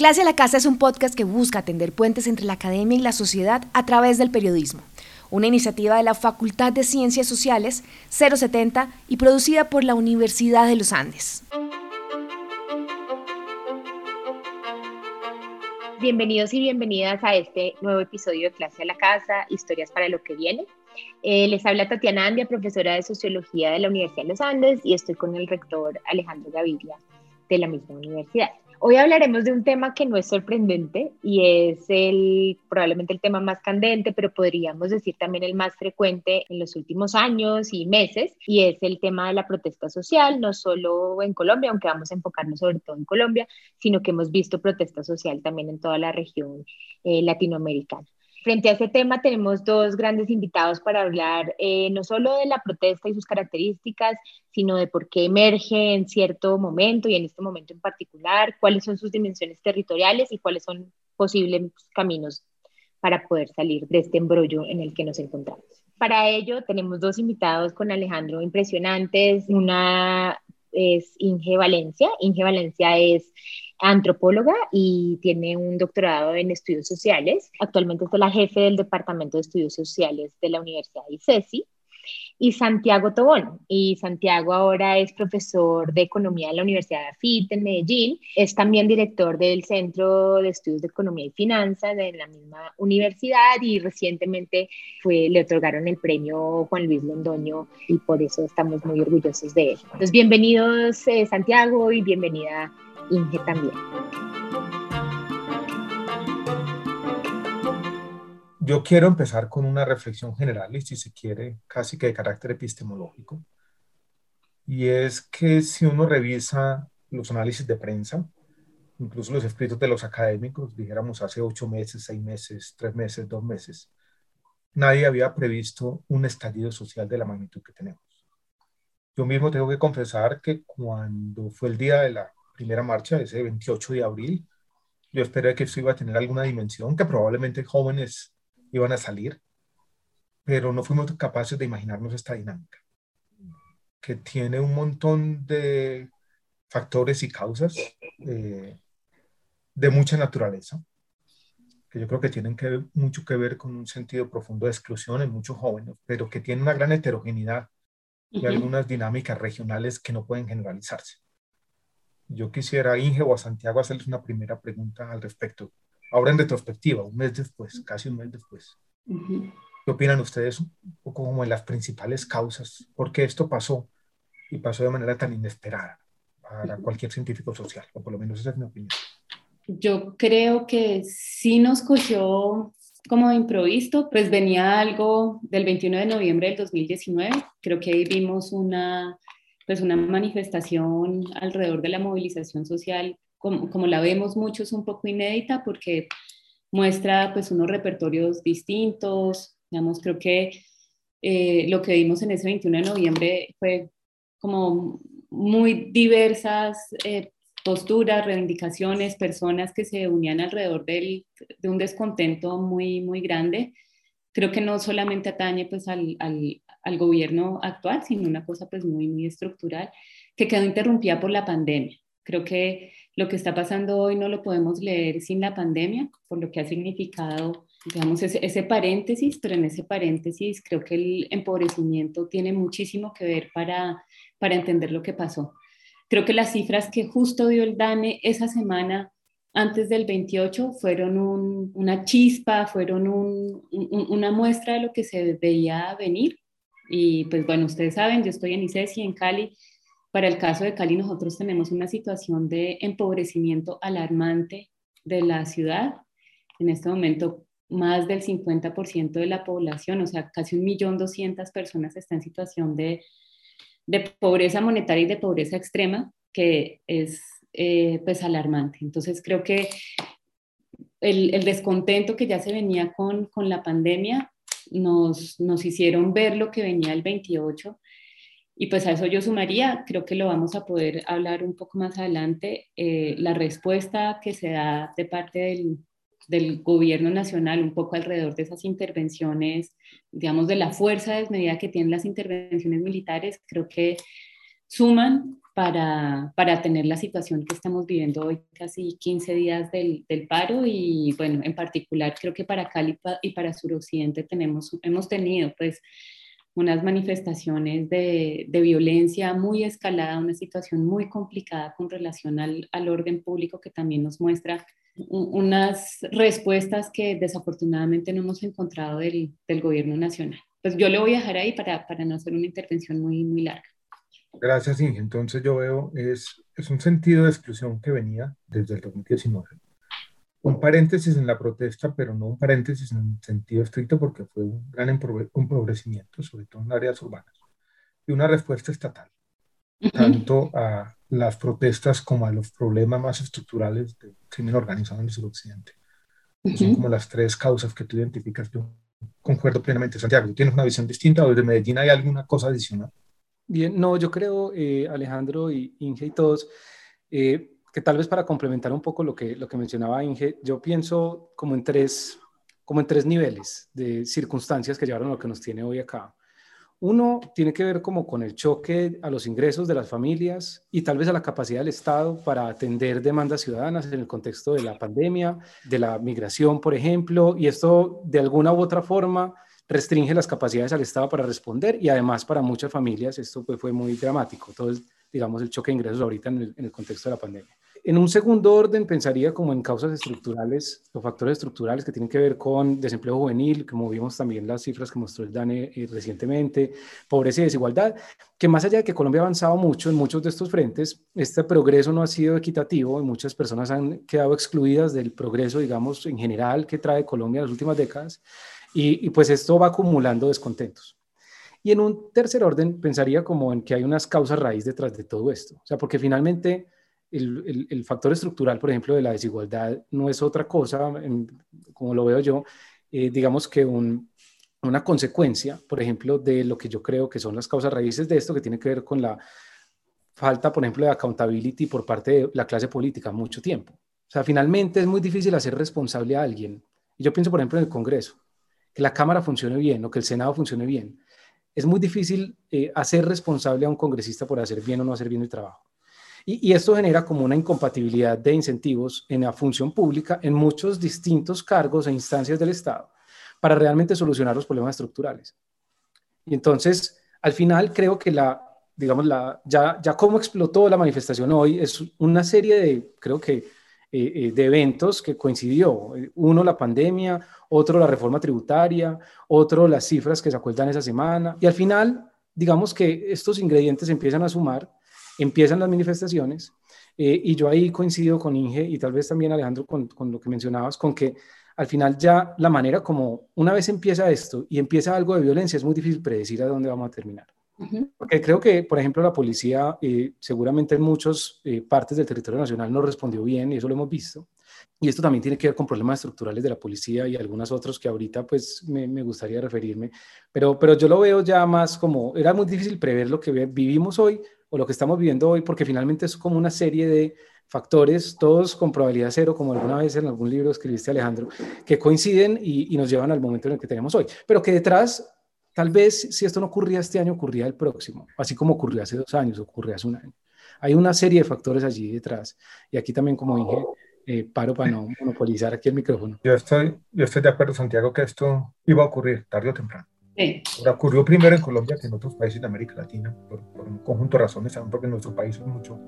Clase a la Casa es un podcast que busca tender puentes entre la academia y la sociedad a través del periodismo, una iniciativa de la Facultad de Ciencias Sociales 070 y producida por la Universidad de los Andes. Bienvenidos y bienvenidas a este nuevo episodio de Clase a la Casa, Historias para lo que viene. Eh, les habla Tatiana Andia, profesora de Sociología de la Universidad de los Andes, y estoy con el rector Alejandro Gaviria de la misma universidad. Hoy hablaremos de un tema que no es sorprendente y es el probablemente el tema más candente, pero podríamos decir también el más frecuente en los últimos años y meses, y es el tema de la protesta social, no solo en Colombia, aunque vamos a enfocarnos sobre todo en Colombia, sino que hemos visto protesta social también en toda la región eh, latinoamericana. Frente a este tema tenemos dos grandes invitados para hablar eh, no solo de la protesta y sus características, sino de por qué emerge en cierto momento y en este momento en particular, cuáles son sus dimensiones territoriales y cuáles son posibles caminos para poder salir de este embrollo en el que nos encontramos. Para ello tenemos dos invitados con Alejandro impresionantes. Una es Inge Valencia. Inge Valencia es antropóloga y tiene un doctorado en estudios sociales. Actualmente es la jefe del Departamento de Estudios Sociales de la Universidad de ICESI. Y Santiago Tobón. Y Santiago ahora es profesor de Economía en la Universidad de AFIT en Medellín. Es también director del Centro de Estudios de Economía y Finanzas de la misma universidad y recientemente fue, le otorgaron el premio Juan Luis Londoño y por eso estamos muy orgullosos de él. Entonces, bienvenidos eh, Santiago y bienvenida Inge también. Yo quiero empezar con una reflexión general y si se quiere casi que de carácter epistemológico. Y es que si uno revisa los análisis de prensa, incluso los escritos de los académicos, dijéramos hace ocho meses, seis meses, tres meses, dos meses, nadie había previsto un estallido social de la magnitud que tenemos. Yo mismo tengo que confesar que cuando fue el día de la primera marcha, ese 28 de abril. Yo esperé que esto iba a tener alguna dimensión, que probablemente jóvenes iban a salir, pero no fuimos capaces de imaginarnos esta dinámica, que tiene un montón de factores y causas eh, de mucha naturaleza, que yo creo que tienen que, mucho que ver con un sentido profundo de exclusión en muchos jóvenes, pero que tiene una gran heterogeneidad y algunas dinámicas regionales que no pueden generalizarse. Yo quisiera Inge o a Santiago hacerles una primera pregunta al respecto. Ahora en retrospectiva, un mes después, casi un mes después. ¿Qué opinan ustedes un poco como de las principales causas? ¿Por qué esto pasó? Y pasó de manera tan inesperada para cualquier científico social, o por lo menos esa es mi opinión. Yo creo que sí nos cogió como de improviso, pues venía algo del 21 de noviembre del 2019, creo que ahí vimos una pues una manifestación alrededor de la movilización social, como, como la vemos muchos, un poco inédita porque muestra pues unos repertorios distintos, digamos, creo que eh, lo que vimos en ese 21 de noviembre fue como muy diversas eh, posturas, reivindicaciones, personas que se unían alrededor del, de un descontento muy, muy grande. Creo que no solamente atañe pues al, al gobierno actual, sino una cosa pues muy, muy estructural que quedó interrumpida por la pandemia. Creo que lo que está pasando hoy no lo podemos leer sin la pandemia, por lo que ha significado, digamos, ese, ese paréntesis, pero en ese paréntesis creo que el empobrecimiento tiene muchísimo que ver para, para entender lo que pasó. Creo que las cifras que justo dio el DANE esa semana antes del 28 fueron una chispa, fueron un, una muestra de lo que se veía venir y pues bueno, ustedes saben, yo estoy en ICESI, en Cali. Para el caso de Cali, nosotros tenemos una situación de empobrecimiento alarmante de la ciudad. En este momento, más del 50% de la población, o sea, casi un millón doscientas personas está en situación de, de pobreza monetaria y de pobreza extrema, que es eh, pues alarmante. Entonces, creo que el, el, descontento que ya se venía con, con la pandemia nos, nos hicieron ver lo que venía el 28 y pues a eso yo sumaría, creo que lo vamos a poder hablar un poco más adelante, eh, la respuesta que se da de parte del, del, gobierno nacional un poco alrededor de esas intervenciones, digamos, de la fuerza desmedida que tienen las intervenciones militares, creo que suman para, para, tener la situación que estamos viviendo hoy, casi 15 días del, del, paro y bueno, en particular creo que para Cali y para suroccidente tenemos, hemos tenido pues unas manifestaciones de, de, violencia muy escalada, una situación muy complicada con relación al, al orden público que también nos muestra unas respuestas que desafortunadamente no hemos encontrado del, del, gobierno nacional. Pues yo le voy a dejar ahí para, para no hacer una intervención muy, muy larga. Gracias, Inge. Entonces yo veo, es, es un sentido de exclusión que venía desde el 2019. Un paréntesis en la protesta, pero no un paréntesis en sentido estricto porque fue un gran empobrecimiento, sobre todo en áreas urbanas, y una respuesta estatal, tanto a las protestas como a los problemas más estructurales del crimen organizado en el suroccidente. Son como las tres causas que tú identificas. Yo concuerdo plenamente, Santiago. ¿Tú tienes una visión distinta desde Medellín hay alguna cosa adicional? Bien, no, yo creo, eh, Alejandro y Inge y todos, eh, que tal vez para complementar un poco lo que, lo que mencionaba Inge, yo pienso como en, tres, como en tres niveles de circunstancias que llevaron a lo que nos tiene hoy acá. Uno tiene que ver como con el choque a los ingresos de las familias y tal vez a la capacidad del Estado para atender demandas ciudadanas en el contexto de la pandemia, de la migración, por ejemplo, y esto de alguna u otra forma restringe las capacidades al Estado para responder y además para muchas familias esto pues, fue muy dramático, todo es, digamos, el choque de ingresos ahorita en el, en el, contexto de la pandemia. En un segundo orden pensaría como en causas estructurales o factores estructurales que tienen que ver con desempleo juvenil, como vimos también las cifras que mostró el DANE eh, recientemente, pobreza y desigualdad, que más allá de que Colombia ha avanzado mucho en muchos de estos frentes, este progreso no ha sido equitativo y muchas personas han quedado excluidas del progreso, digamos, en general que trae Colombia en las últimas décadas y, pues esto va acumulando descontentos. Y en un tercer orden, pensaría como en que hay unas causas raíz detrás de todo esto. O sea, porque finalmente el, factor estructural, por ejemplo, de la desigualdad no es otra cosa, como lo veo yo, eh, digamos que un, una consecuencia, por ejemplo, de lo que yo creo que son las causas raíces de esto, que tiene que ver con la falta, por ejemplo, de accountability por parte de la clase política mucho tiempo. O sea, finalmente es muy difícil hacer responsable a alguien. Y yo pienso, por ejemplo, en el Congreso que la Cámara funcione bien o que el Senado funcione bien. Es muy difícil eh, hacer responsable a un congresista por hacer bien o no hacer bien el trabajo. Y, esto genera como una incompatibilidad de incentivos en la función pública en muchos distintos cargos e instancias del Estado para realmente solucionar los problemas estructurales. Y entonces, al final, creo que la, digamos, la, ya, ya cómo explotó la manifestación hoy es una serie de, creo que, eh, eh, de eventos que coincidió. Uno, la pandemia, otro, la reforma tributaria, otro, las cifras que sacó el DAN esa semana. Y al final, digamos que estos ingredientes empiezan a sumar, empiezan las manifestaciones. Eh, y yo ahí coincido con Inge y tal vez también Alejandro con, con lo que mencionabas, con que al final ya la manera como una vez empieza esto y empieza algo de violencia, es muy difícil predecir a dónde vamos a terminar. Porque creo que, por ejemplo, la policía eh, seguramente en muchas eh, partes del territorio nacional no respondió bien y eso lo hemos visto. Y esto también tiene que ver con problemas estructurales de la policía y algunos otros que ahorita pues me, me, gustaría referirme. Pero, pero yo lo veo ya más como, era muy difícil prever lo que vivimos hoy o lo que estamos viviendo hoy porque finalmente es como una serie de factores, todos con probabilidad cero, como alguna vez en algún libro escribiste Alejandro, que coinciden y, y nos llevan al momento en el que tenemos hoy. Pero que detrás Tal vez si esto no ocurría este año, ocurría el próximo, así como ocurrió hace dos años, ocurrió hace un año. Hay una serie de factores allí detrás. Y aquí también, como dije, eh, paro para no monopolizar aquí el micrófono. Yo estoy, yo estoy de acuerdo, Santiago, que esto iba a ocurrir tarde o temprano. Sí. ocurrió primero en Colombia que en otros países de América Latina, por, por un conjunto de razones, también porque nuestro país es mucho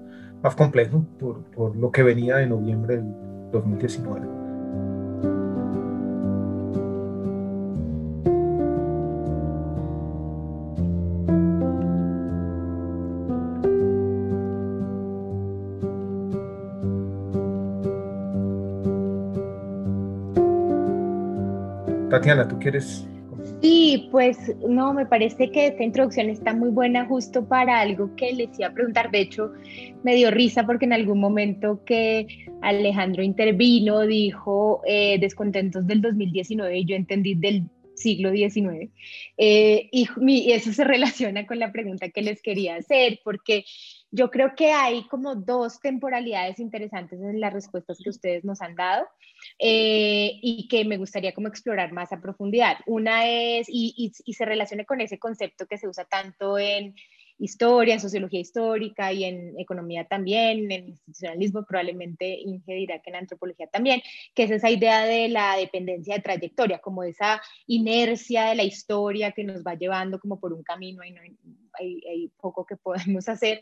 más complejo por, por lo que venía de noviembre del 2019. Tatiana, ¿tú quieres? Sí, pues no, me parece que esta introducción está muy buena justo para algo que les iba a preguntar. De hecho, me dio risa porque en algún momento que Alejandro intervino, dijo eh, descontentos del 2019 y yo entendí del siglo XIX. Eh, y, eso se relaciona con la pregunta que les quería hacer, porque yo creo que hay como dos temporalidades interesantes en las respuestas que ustedes nos han dado eh, y que me gustaría como explorar más a profundidad. Una es, y, y, se relaciona con ese concepto que se usa tanto en historia, en sociología histórica y en economía también, en institucionalismo probablemente Inge dirá que en antropología también, que es esa idea de la dependencia de trayectoria, como esa inercia de la historia que nos va llevando como por un camino y no hay, hay poco que podemos hacer.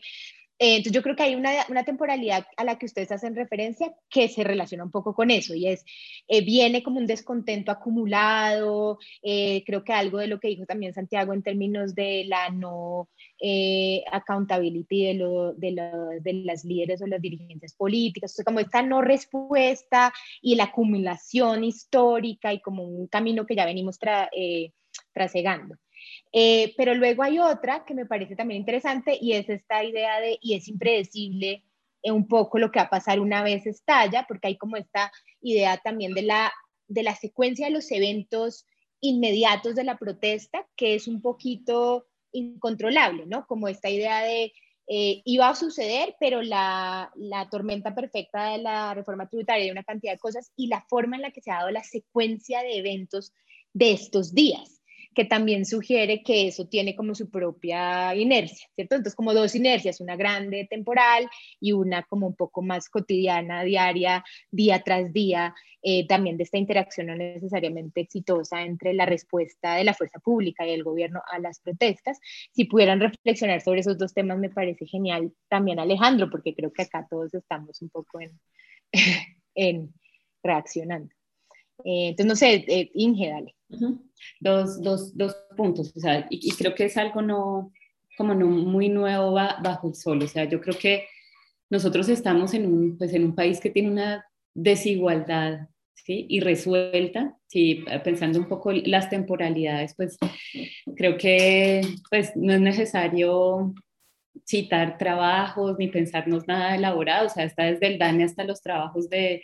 Eh, entonces yo creo que hay una, temporalidad a la que ustedes hacen referencia que se relaciona un poco con eso y es, eh, viene como un descontento acumulado, eh, creo que algo de lo que dijo también Santiago en términos de la no accountability de, lo, de, de, las líderes o las dirigencias políticas, como esta no respuesta y la acumulación histórica y como un camino que ya venimos tra, trasegando. Eh, pero luego hay otra que me parece también interesante y es esta idea de, y es impredecible eh, un poco lo que va a pasar una vez estalla, porque hay como esta idea también de la, de la secuencia de los eventos inmediatos de la protesta, que es un poquito incontrolable, ¿no? Como esta idea de eh, iba a suceder, pero la, la, tormenta perfecta de la reforma tributaria y una cantidad de cosas y la forma en la que se ha dado la secuencia de eventos de estos días que también sugiere que eso tiene como su propia inercia, ¿cierto? Entonces, como dos inercias, una grande temporal y una como un poco más cotidiana, diaria, día tras día, eh, también de esta interacción no necesariamente exitosa entre la respuesta de la fuerza pública y el gobierno a las protestas. Si pudieran reflexionar sobre esos dos temas, me parece genial también, Alejandro, porque creo que acá todos estamos un poco en, en reaccionando. Eh, entonces, no sé, eh, Inge, dale dos, dos, dos, puntos, o sea, y, creo que es algo no, como no muy nuevo bajo el sol, o sea, yo creo que nosotros estamos en un, pues en un país que tiene una desigualdad ¿sí? y resuelta, ¿sí? pensando un poco las temporalidades, pues creo que pues, no es necesario citar trabajos ni pensarnos nada elaborado, o sea, está desde el DANE hasta los trabajos de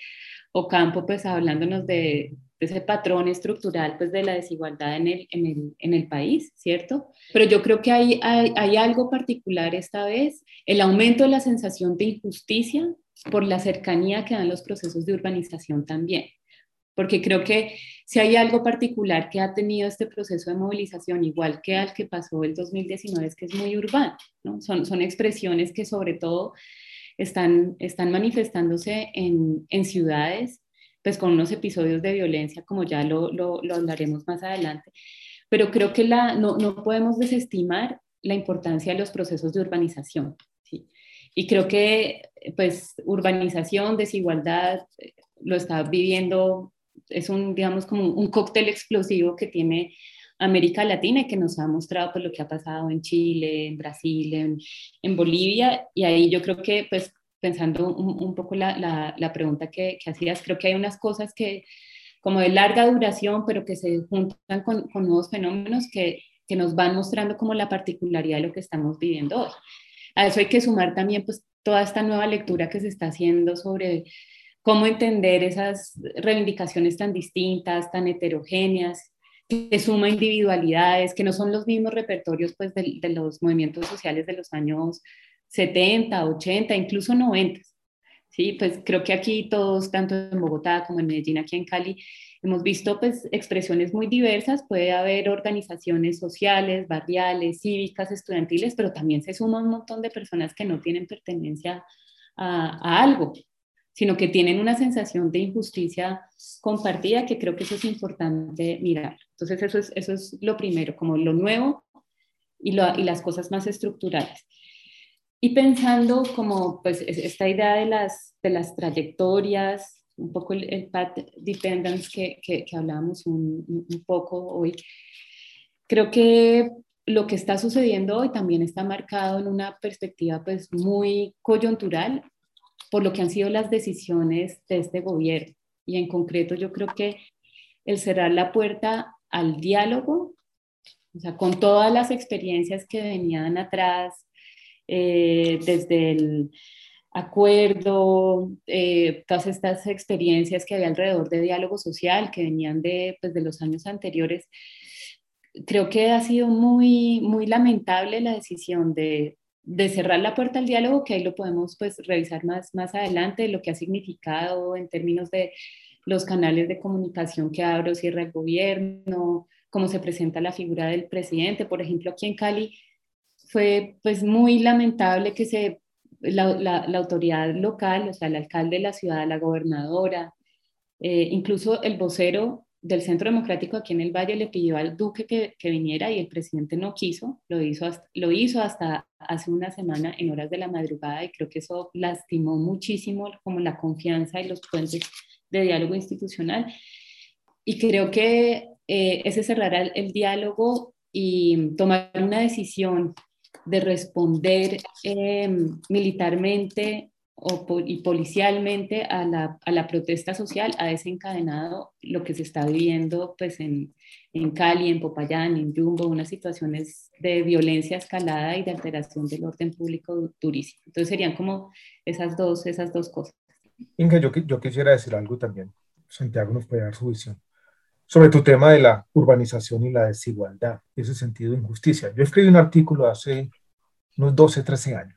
Ocampo, pues hablándonos de, ese patrón estructural pues, de la desigualdad en el, en el, en el país, ¿cierto? Pero yo creo que hay, hay, hay, algo particular esta vez, el aumento de la sensación de injusticia por la cercanía que dan los procesos de urbanización también. Porque creo que si hay algo particular que ha tenido este proceso de movilización, igual que al que pasó el 2019, es que es muy urbano, ¿no? Son, son expresiones que sobre todo están, están manifestándose en, en ciudades pues con unos episodios de violencia, como ya lo, lo, hablaremos más adelante. Pero creo que la, no, no, podemos desestimar la importancia de los procesos de urbanización. Y creo que pues urbanización, desigualdad, lo está viviendo, es un, digamos, como un cóctel explosivo que tiene América Latina y que nos ha mostrado pues, lo que ha pasado en Chile, en Brasil, en, Bolivia. Y ahí yo creo que pues pensando un, poco la, la, pregunta que, que, hacías, creo que hay unas cosas que como de larga duración, pero que se juntan con, con nuevos fenómenos que, que, nos van mostrando como la particularidad de lo que estamos viviendo hoy. A eso hay que sumar también pues toda esta nueva lectura que se está haciendo sobre cómo entender esas reivindicaciones tan distintas, tan heterogéneas, que suma individualidades, que no son los mismos repertorios pues, de, los movimientos sociales de los años 70, 80, incluso 90. Sí, pues creo que aquí todos, tanto en Bogotá como en Medellín, aquí en Cali, hemos visto pues expresiones muy diversas. Puede haber organizaciones sociales, barriales, cívicas, estudiantiles, pero también se suma un montón de personas que no tienen pertenencia a algo, sino que tienen una sensación de injusticia compartida, que creo que eso es importante mirar. Entonces, eso es, eso es lo primero, como lo nuevo y, lo, y las cosas más estructurales. Y pensando como pues esta idea de las, de las trayectorias, un poco el, path dependence que, que, hablábamos un, un, poco hoy, creo que lo que está sucediendo hoy también está marcado en una perspectiva pues muy coyuntural por lo que han sido las decisiones de este gobierno. Y en concreto yo creo que el cerrar la puerta al diálogo, o sea, con todas las experiencias que venían atrás, eh, desde el acuerdo, eh, todas estas experiencias que había alrededor de diálogo social que venían de, pues, de los años anteriores. Creo que ha sido muy, muy lamentable la decisión de, de cerrar la puerta al diálogo, que ahí lo podemos pues, revisar más, más adelante, lo que ha significado en términos de los canales de comunicación que abre o cierra el gobierno, cómo se presenta la figura del presidente. Por ejemplo, aquí en Cali fue pues muy lamentable que se, la, la, autoridad local, o sea, el alcalde de la ciudad, la gobernadora, eh, incluso el vocero del Centro Democrático aquí en el Valle le pidió al Duque que, que viniera y el presidente no quiso, lo hizo, hasta, lo hizo hasta hace una semana en horas de la madrugada y creo que eso lastimó muchísimo como la confianza y los puentes de diálogo institucional. Y creo que eh, ese cerrará el, diálogo y tomar una decisión de responder eh, militarmente o y policialmente a la, a la, protesta social ha desencadenado lo que se está viviendo pues en, en Cali, en Popayán, en Jumbo, unas situaciones de violencia escalada y de alteración del orden público durísimo. Entonces serían como esas dos, esas dos cosas. Inge, yo, yo quisiera decir algo también. Santiago nos puede dar su visión sobre tu tema de la urbanización y la desigualdad, ese sentido de injusticia. Yo escribí un artículo hace unos 12, 13 años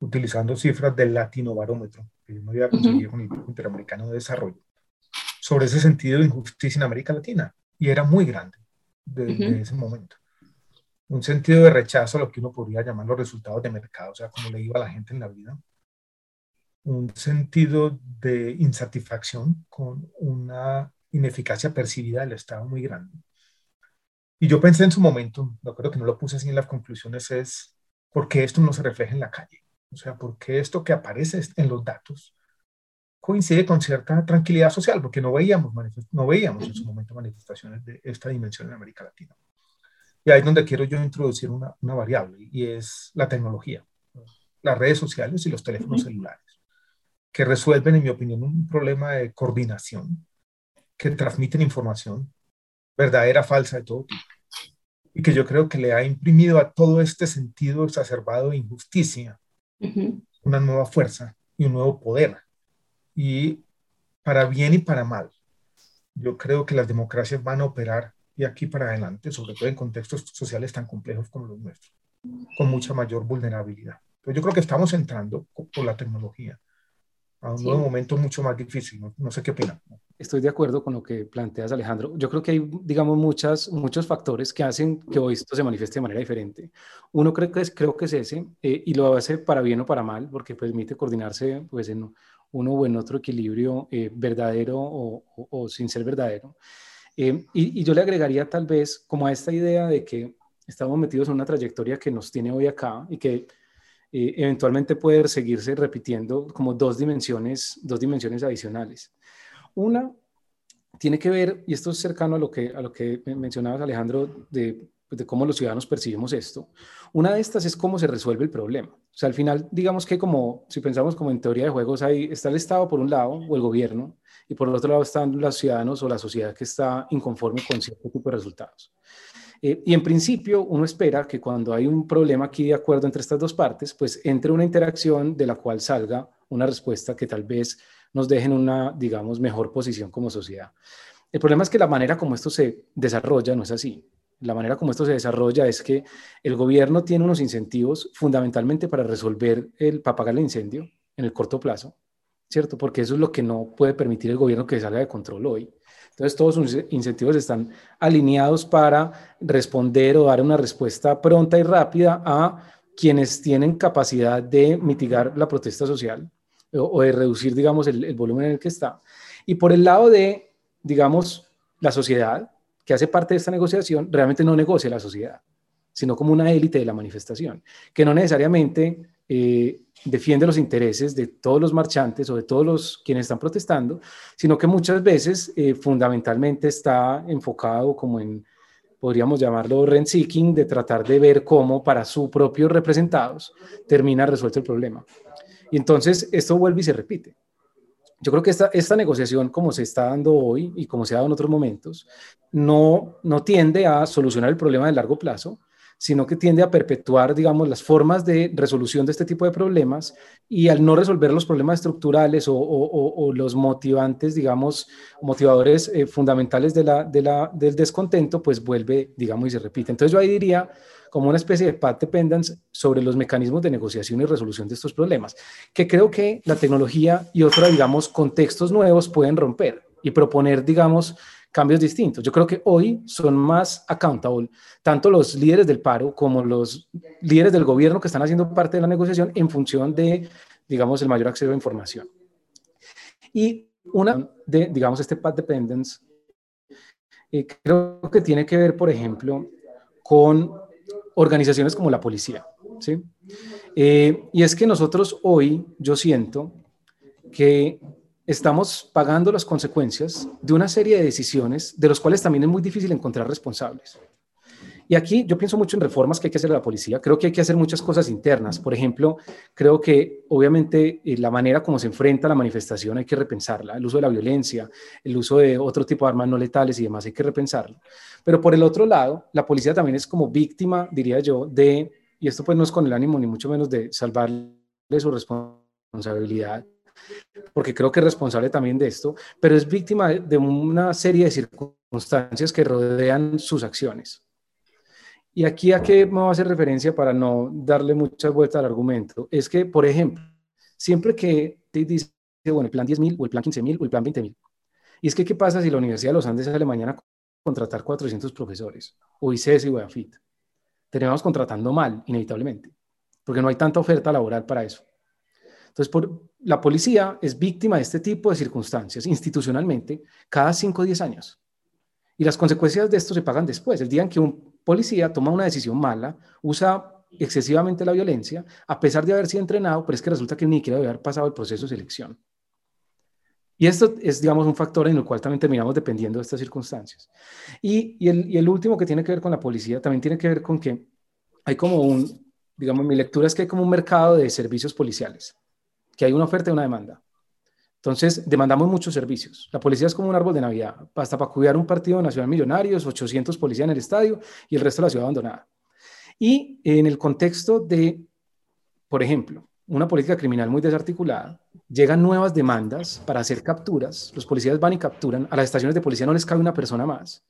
utilizando cifras del Latino Barómetro, que yo me había conseguido con el Interamericano de Desarrollo, sobre ese sentido de injusticia en América Latina. Y era muy grande desde ese momento. Un sentido de rechazo a lo que uno podría llamar los resultados de mercado, o sea, cómo le iba a la gente en la vida. Un sentido de insatisfacción con una ineficacia percibida del Estado muy grande. Y yo pensé en su momento, lo creo que no lo puse así en las conclusiones, es por qué esto no se refleja en la calle. O sea, porque esto que aparece en los datos coincide con cierta tranquilidad social, porque no veíamos, no veíamos en su momento manifestaciones de esta dimensión en América Latina. Y ahí es donde quiero yo introducir una, una variable, y es la tecnología, las redes sociales y los teléfonos celulares, que resuelven, en mi opinión, un problema de coordinación, que transmiten información verdadera, falsa, de todo tipo, y que yo creo que le ha imprimido a todo este sentido exacerbado de injusticia una nueva fuerza y un nuevo poder. Y para bien y para mal, yo creo que las democracias van a operar de aquí para adelante, sobre todo en contextos sociales tan complejos como los nuestros, con mucha mayor vulnerabilidad. Entonces yo creo que estamos entrando por la tecnología a un nuevo momento mucho más difícil. No, sé qué opinan. Estoy de acuerdo con lo que planteas, Alejandro. Yo creo que hay, digamos, muchas, muchos factores que hacen que hoy esto se manifieste de manera diferente. Uno creo que es, creo que es ese, eh, y lo hace para bien o para mal, porque permite coordinarse pues, en uno o en otro equilibrio eh, verdadero o, o, sin ser verdadero. Eh, y, y yo le agregaría tal vez como a esta idea de que estamos metidos en una trayectoria que nos tiene hoy acá y que eventualmente puede seguirse repitiendo como dos dimensiones, dos dimensiones adicionales. Una tiene que ver, y esto es cercano a lo que, a lo que mencionabas Alejandro, de, de cómo los ciudadanos percibimos esto. Una de estas es cómo se resuelve el problema. O sea, al final, digamos que como, si pensamos como en teoría de juegos, ahí está el Estado por un lado, o el gobierno, y por el otro lado están los ciudadanos o la sociedad que está inconforme con cierto tipo de resultados. Eh, y en principio uno espera que cuando hay un problema aquí de acuerdo entre estas dos partes, pues entre una interacción de la cual salga una respuesta que tal vez nos deje en una, digamos, mejor posición como sociedad. El problema es que la manera como esto se desarrolla no es así. La manera como esto se desarrolla es que el gobierno tiene unos incentivos fundamentalmente para resolver el, para apagar el incendio en el corto plazo, ¿cierto? Porque eso es lo que no puede permitir el gobierno que salga de control hoy. Entonces, todos sus incentivos están alineados para responder o dar una respuesta pronta y rápida a quienes tienen capacidad de mitigar la protesta social o, de reducir, digamos, el, volumen en el que está. Y por el lado de, digamos, la sociedad, que hace parte de esta negociación, realmente no negocia la sociedad, sino como una élite de la manifestación, que no necesariamente eh, defiende los intereses de todos los marchantes o de todos los quienes están protestando, sino que muchas veces eh, fundamentalmente está enfocado como en, podríamos llamarlo rent-seeking, de tratar de ver cómo para sus propios representados termina resuelto el problema. Y entonces esto vuelve y se repite. Yo creo que esta, esta negociación, como se está dando hoy y como se ha dado en otros momentos, no, no tiende a solucionar el problema de largo plazo, sino que tiende a perpetuar, digamos, las formas de resolución de este tipo de problemas y al no resolver los problemas estructurales o, los motivantes, digamos, motivadores eh, fundamentales de la, de la, del descontento, pues vuelve, digamos, y se repite. Entonces yo ahí diría como una especie de path dependence sobre los mecanismos de negociación y resolución de estos problemas, que creo que la tecnología y otros, digamos, contextos nuevos pueden romper y proponer, digamos, cambios distintos. Yo creo que hoy son más accountable tanto los líderes del paro como los líderes del gobierno que están haciendo parte de la negociación en función de, digamos, el mayor acceso a información. Y una de, digamos, este path dependence, eh, creo que tiene que ver, por ejemplo, con organizaciones como la policía, ¿sí? Eh, y es que nosotros hoy, yo siento que estamos pagando las consecuencias de una serie de decisiones de los cuales también es muy difícil encontrar responsables. Y aquí yo pienso mucho en reformas que hay que hacer a la policía. Creo que hay que hacer muchas cosas internas. Por ejemplo, creo que obviamente eh, la manera como se enfrenta la manifestación hay que repensarla. El uso de la violencia, el uso de otro tipo de armas no letales y demás hay que repensarlo. Pero por el otro lado, la policía también es como víctima, diría yo, de, y esto pues no es con el ánimo ni mucho menos de salvarle su responsabilidad, porque creo que es responsable también de esto, pero es víctima de una serie de circunstancias que rodean sus acciones. Y aquí a qué me voy a hacer referencia para no darle muchas vueltas al argumento, es que, por ejemplo, siempre que te dice, bueno, el plan 10.000 o el plan 15.000 o el plan 20.000, y es que, ¿qué pasa si la Universidad de los Andes sale mañana a contratar 400 profesores, o ICES y UEAFIT? Terminamos contratando mal, inevitablemente, porque no hay tanta oferta laboral para eso. Entonces, por, la policía es víctima de este tipo de circunstancias institucionalmente cada 5 o 10 años. Y las consecuencias de esto se pagan después. El día en que un policía toma una decisión mala, usa excesivamente la violencia, a pesar de haber sido entrenado, pero es que resulta que ni siquiera haber pasado el proceso de selección. Y esto es, digamos, un factor en el cual también terminamos dependiendo de estas circunstancias. Y, y, el, y el último que tiene que ver con la policía también tiene que ver con que hay como un, digamos, mi lectura es que hay como un mercado de servicios policiales que hay una oferta y una demanda. Entonces, demandamos muchos servicios. La policía es como un árbol de Navidad, basta para cuidar un partido nacional millonarios, 800 policías en el estadio y el resto de la ciudad abandonada. Y en el contexto de, por ejemplo, una política criminal muy desarticulada, llegan nuevas demandas para hacer capturas, los policías van y capturan, a las estaciones de policía no les cabe una persona más.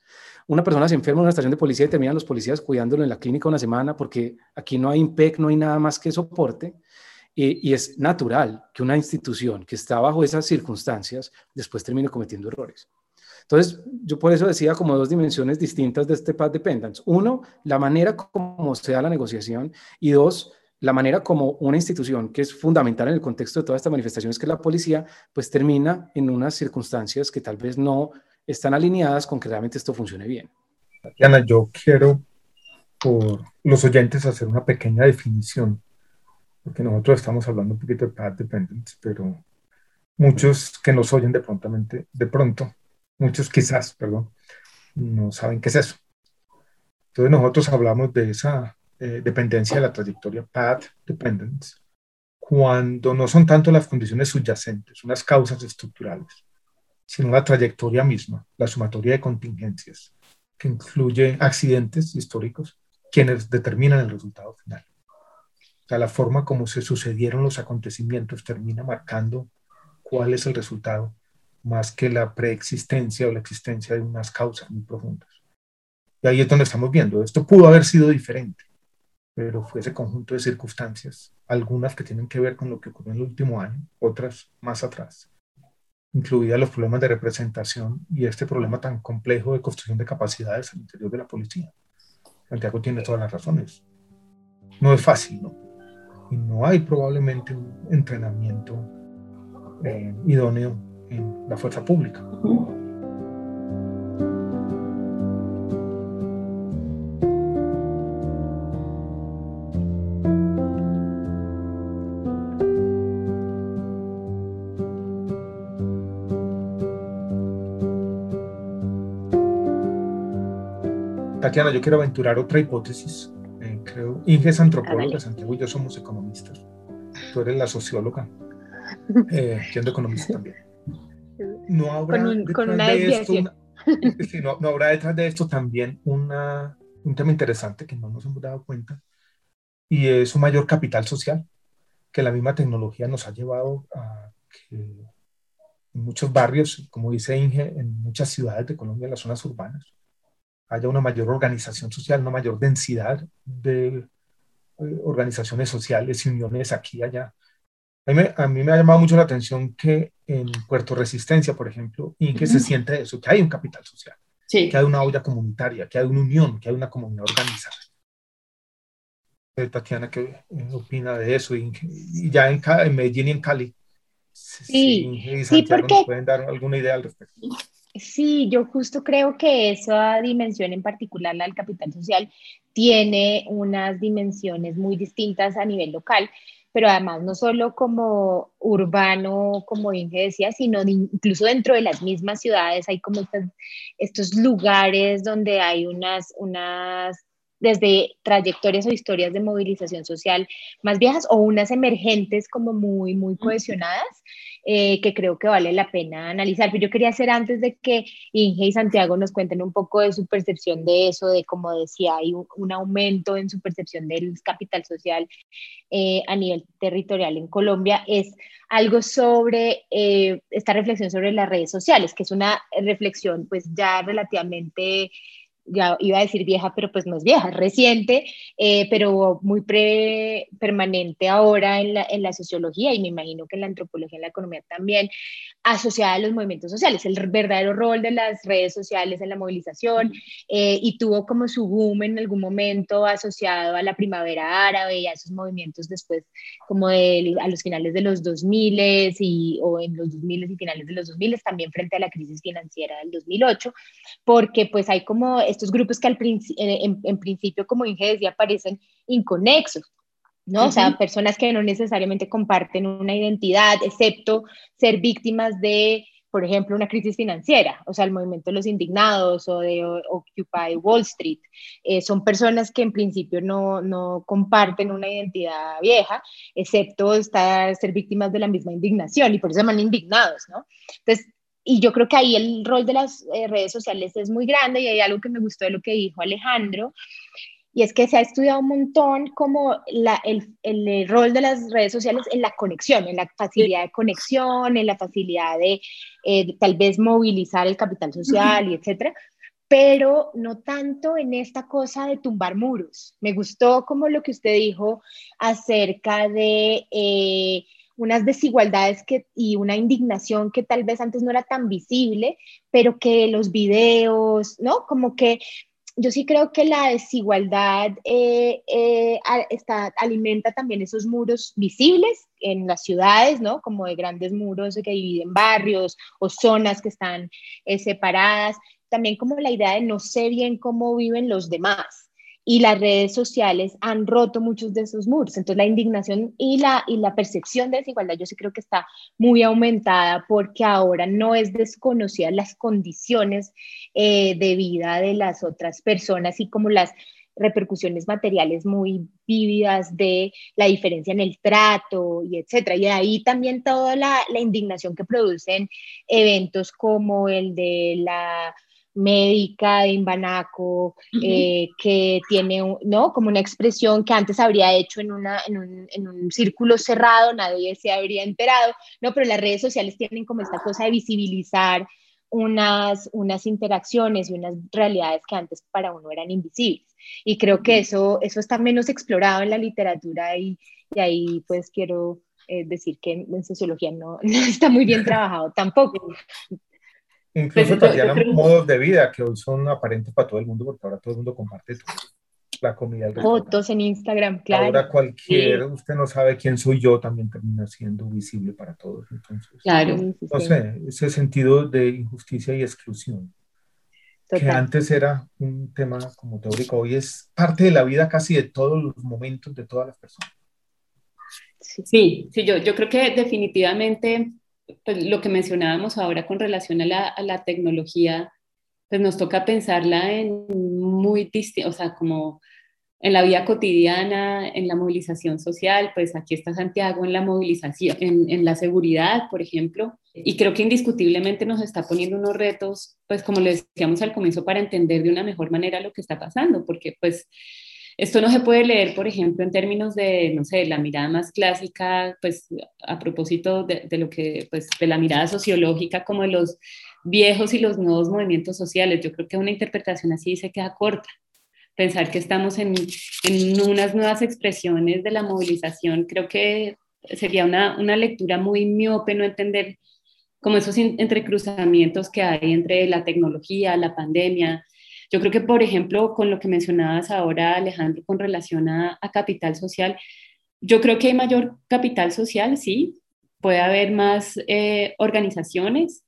Una persona se enferma en una estación de policía y terminan los policías cuidándolo en la clínica una semana porque aquí no hay IMPEC, no hay nada más que soporte y, es natural que una institución que está bajo esas circunstancias después termine cometiendo errores. Entonces, yo por eso decía como dos dimensiones distintas de este path dependence. Uno, la manera como se da la negociación y dos, la manera como una institución que es fundamental en el contexto de todas estas manifestaciones, que la policía, pues termina en unas circunstancias que tal vez no están alineadas con que realmente esto funcione bien. Tatiana, yo quiero por los oyentes hacer una pequeña definición porque nosotros estamos hablando un poquito de path dependence, pero muchos que nos oyen de, prontamente, de pronto, muchos quizás, perdón, no saben qué es eso. Entonces nosotros hablamos de esa eh, dependencia de la trayectoria path dependence cuando no son tanto las condiciones subyacentes, unas causas estructurales, sino la trayectoria misma, la sumatoria de contingencias, que incluye accidentes históricos, quienes determinan el resultado final sea, la forma como se sucedieron los acontecimientos termina marcando cuál es el resultado, más que la preexistencia o la existencia de unas causas muy profundas. Y ahí es donde estamos viendo, esto pudo haber sido diferente, pero fue ese conjunto de circunstancias, algunas que tienen que ver con lo que ocurrió en el último año, otras más atrás, incluidas los problemas de representación y este problema tan complejo de construcción de capacidades al interior de la policía. Santiago tiene todas las razones. No es fácil, ¿no? Y no hay probablemente un entrenamiento eh, idóneo en la fuerza pública. Tatiana, yo quiero aventurar otra hipótesis. Inge es antropóloga, Santiago y yo somos economistas. Tú eres la socióloga, eh, siendo economista también. No habrá detrás de esto, no, habrá detrás de esto también una, un tema interesante que no nos hemos dado cuenta y es un mayor capital social que la misma tecnología nos ha llevado a que en muchos barrios, como dice Inge, en muchas ciudades de Colombia, en las zonas urbanas, haya una mayor organización social, una mayor densidad de eh, organizaciones sociales y uniones aquí y allá, A mí, me, ha llamado mucho la atención que en Puerto Resistencia, por ejemplo, y que se siente eso, que hay un capital social, que hay una olla comunitaria, que hay una unión, que hay una comunidad organizada. Eh, Tatiana, ¿qué opina de eso? Y, ya en, en, Medellín y en Cali. Sí, sí, porque... ¿nos pueden dar alguna idea al respecto? Sí, yo justo creo que esa dimensión en particular, la del capital social, tiene unas dimensiones muy distintas a nivel local, pero además no solo como urbano, como Inge decía, sino incluso dentro de las mismas ciudades hay como estos lugares donde hay unas, unas desde trayectorias o historias de movilización social más viejas o unas emergentes como muy, muy cohesionadas eh, que creo que vale la pena analizar. Pero yo quería hacer antes de que Inge y Santiago nos cuenten un poco de su percepción de eso, de cómo decía, hay un, aumento en su percepción del capital social eh, a nivel territorial en Colombia, es algo sobre eh, esta reflexión sobre las redes sociales, que es una reflexión pues ya relativamente ya iba a decir vieja, pero pues no es vieja, es reciente, eh, pero muy pre permanente ahora en la, en la, sociología y me imagino que en la antropología, en la economía también, asociada a los movimientos sociales, el verdadero rol de las redes sociales en la movilización eh, y tuvo como su boom en algún momento asociado a la primavera árabe y a esos movimientos después como de, a los finales de los 2000 y, o en los 2000 y finales de los 2000 también frente a la crisis financiera del 2008, porque pues hay como estos grupos que al en, principio, como Inge decía, parecen inconexos, ¿no? O sea, personas que no necesariamente comparten una identidad, excepto ser víctimas de, por ejemplo, una crisis financiera, o sea, el movimiento de los indignados o de Occupy Wall Street. Eh, son personas que en principio no, no, comparten una identidad vieja, excepto estar, ser víctimas de la misma indignación y por eso se llaman indignados, ¿no? Entonces, y yo creo que ahí el rol de las eh, redes sociales es muy grande y hay algo que me gustó de lo que dijo Alejandro, y es que se ha estudiado un montón como la, el, el, rol de las redes sociales en la conexión, en la facilidad de conexión, en la facilidad de eh, tal vez movilizar el capital social y etcétera, pero no tanto en esta cosa de tumbar muros. Me gustó como lo que usted dijo acerca de... Eh, unas desigualdades que, y una indignación que tal vez antes no era tan visible, pero que los videos, ¿no? Como que yo sí creo que la desigualdad eh, eh, está, alimenta también esos muros visibles en las ciudades, ¿no? Como de grandes muros que dividen barrios o zonas que están eh, separadas. También como la idea de no sé bien cómo viven los demás, y las redes sociales han roto muchos de esos muros. Entonces la indignación y la, y la percepción de desigualdad yo sí creo que está muy aumentada porque ahora no es desconocida las condiciones eh, de vida de las otras personas y como las repercusiones materiales muy vívidas de la diferencia en el trato y etcétera. Y ahí también toda la, la indignación que producen eventos como el de la médica de Imbanaco, eh, que tiene, ¿no? Como una expresión que antes habría hecho en, una, en, un, en, un, círculo cerrado, nadie se habría enterado, ¿no? Pero las redes sociales tienen como esta cosa de visibilizar unas, unas interacciones y unas realidades que antes para uno eran invisibles. Y creo que eso, eso está menos explorado en la literatura y, y ahí pues quiero eh, decir que en sociología no, no, está muy bien trabajado tampoco. Incluso pues, modos de vida que hoy son aparentes para todo el mundo, porque ahora todo el mundo comparte la comida. Fotos en Instagram, claro. Ahora cualquier, usted no sabe quién soy yo, también termina siendo visible para todos. Entonces, claro. No sé, ese sentido de injusticia y exclusión, que antes era un tema como teórico, hoy es parte de la vida casi de todos los momentos de todas las personas. Sí, sí, yo, yo creo que definitivamente pues, lo que mencionábamos ahora con relación a la, tecnología, pues nos toca pensarla en muy distinto, o sea, como en la vida cotidiana, en la movilización social, pues aquí está Santiago en la movilización, en, en, la seguridad, por ejemplo, y creo que indiscutiblemente nos está poniendo unos retos, pues como le decíamos al comienzo, para entender de una mejor manera lo que está pasando, porque pues esto no se puede leer, por ejemplo, en términos de, no sé, la mirada más clásica, pues a propósito de, lo que, pues de la mirada sociológica como de los viejos y los nuevos movimientos sociales. Yo creo que una interpretación así se queda corta. Pensar que estamos en, en unas nuevas expresiones de la movilización, creo que sería una, una lectura muy miope no entender como esos entrecruzamientos que hay entre la tecnología, la pandemia. Yo creo que, por ejemplo, con lo que mencionabas ahora, Alejandro, con relación a, capital social, yo creo que hay mayor capital social, sí, puede haber más eh, organizaciones,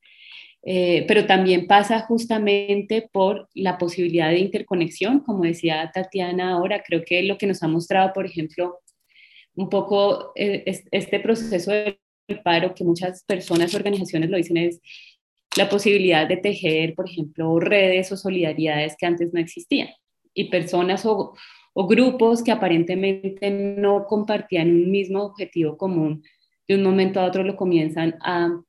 eh, pero también pasa justamente por la posibilidad de interconexión, como decía Tatiana ahora, creo que lo que nos ha mostrado, por ejemplo, un poco eh, este proceso del paro, que muchas personas, organizaciones lo dicen, es la posibilidad de tejer, por ejemplo, redes o solidaridades que antes no existían. Y personas o, grupos que aparentemente no compartían un mismo objetivo común, de un momento a otro lo comienzan a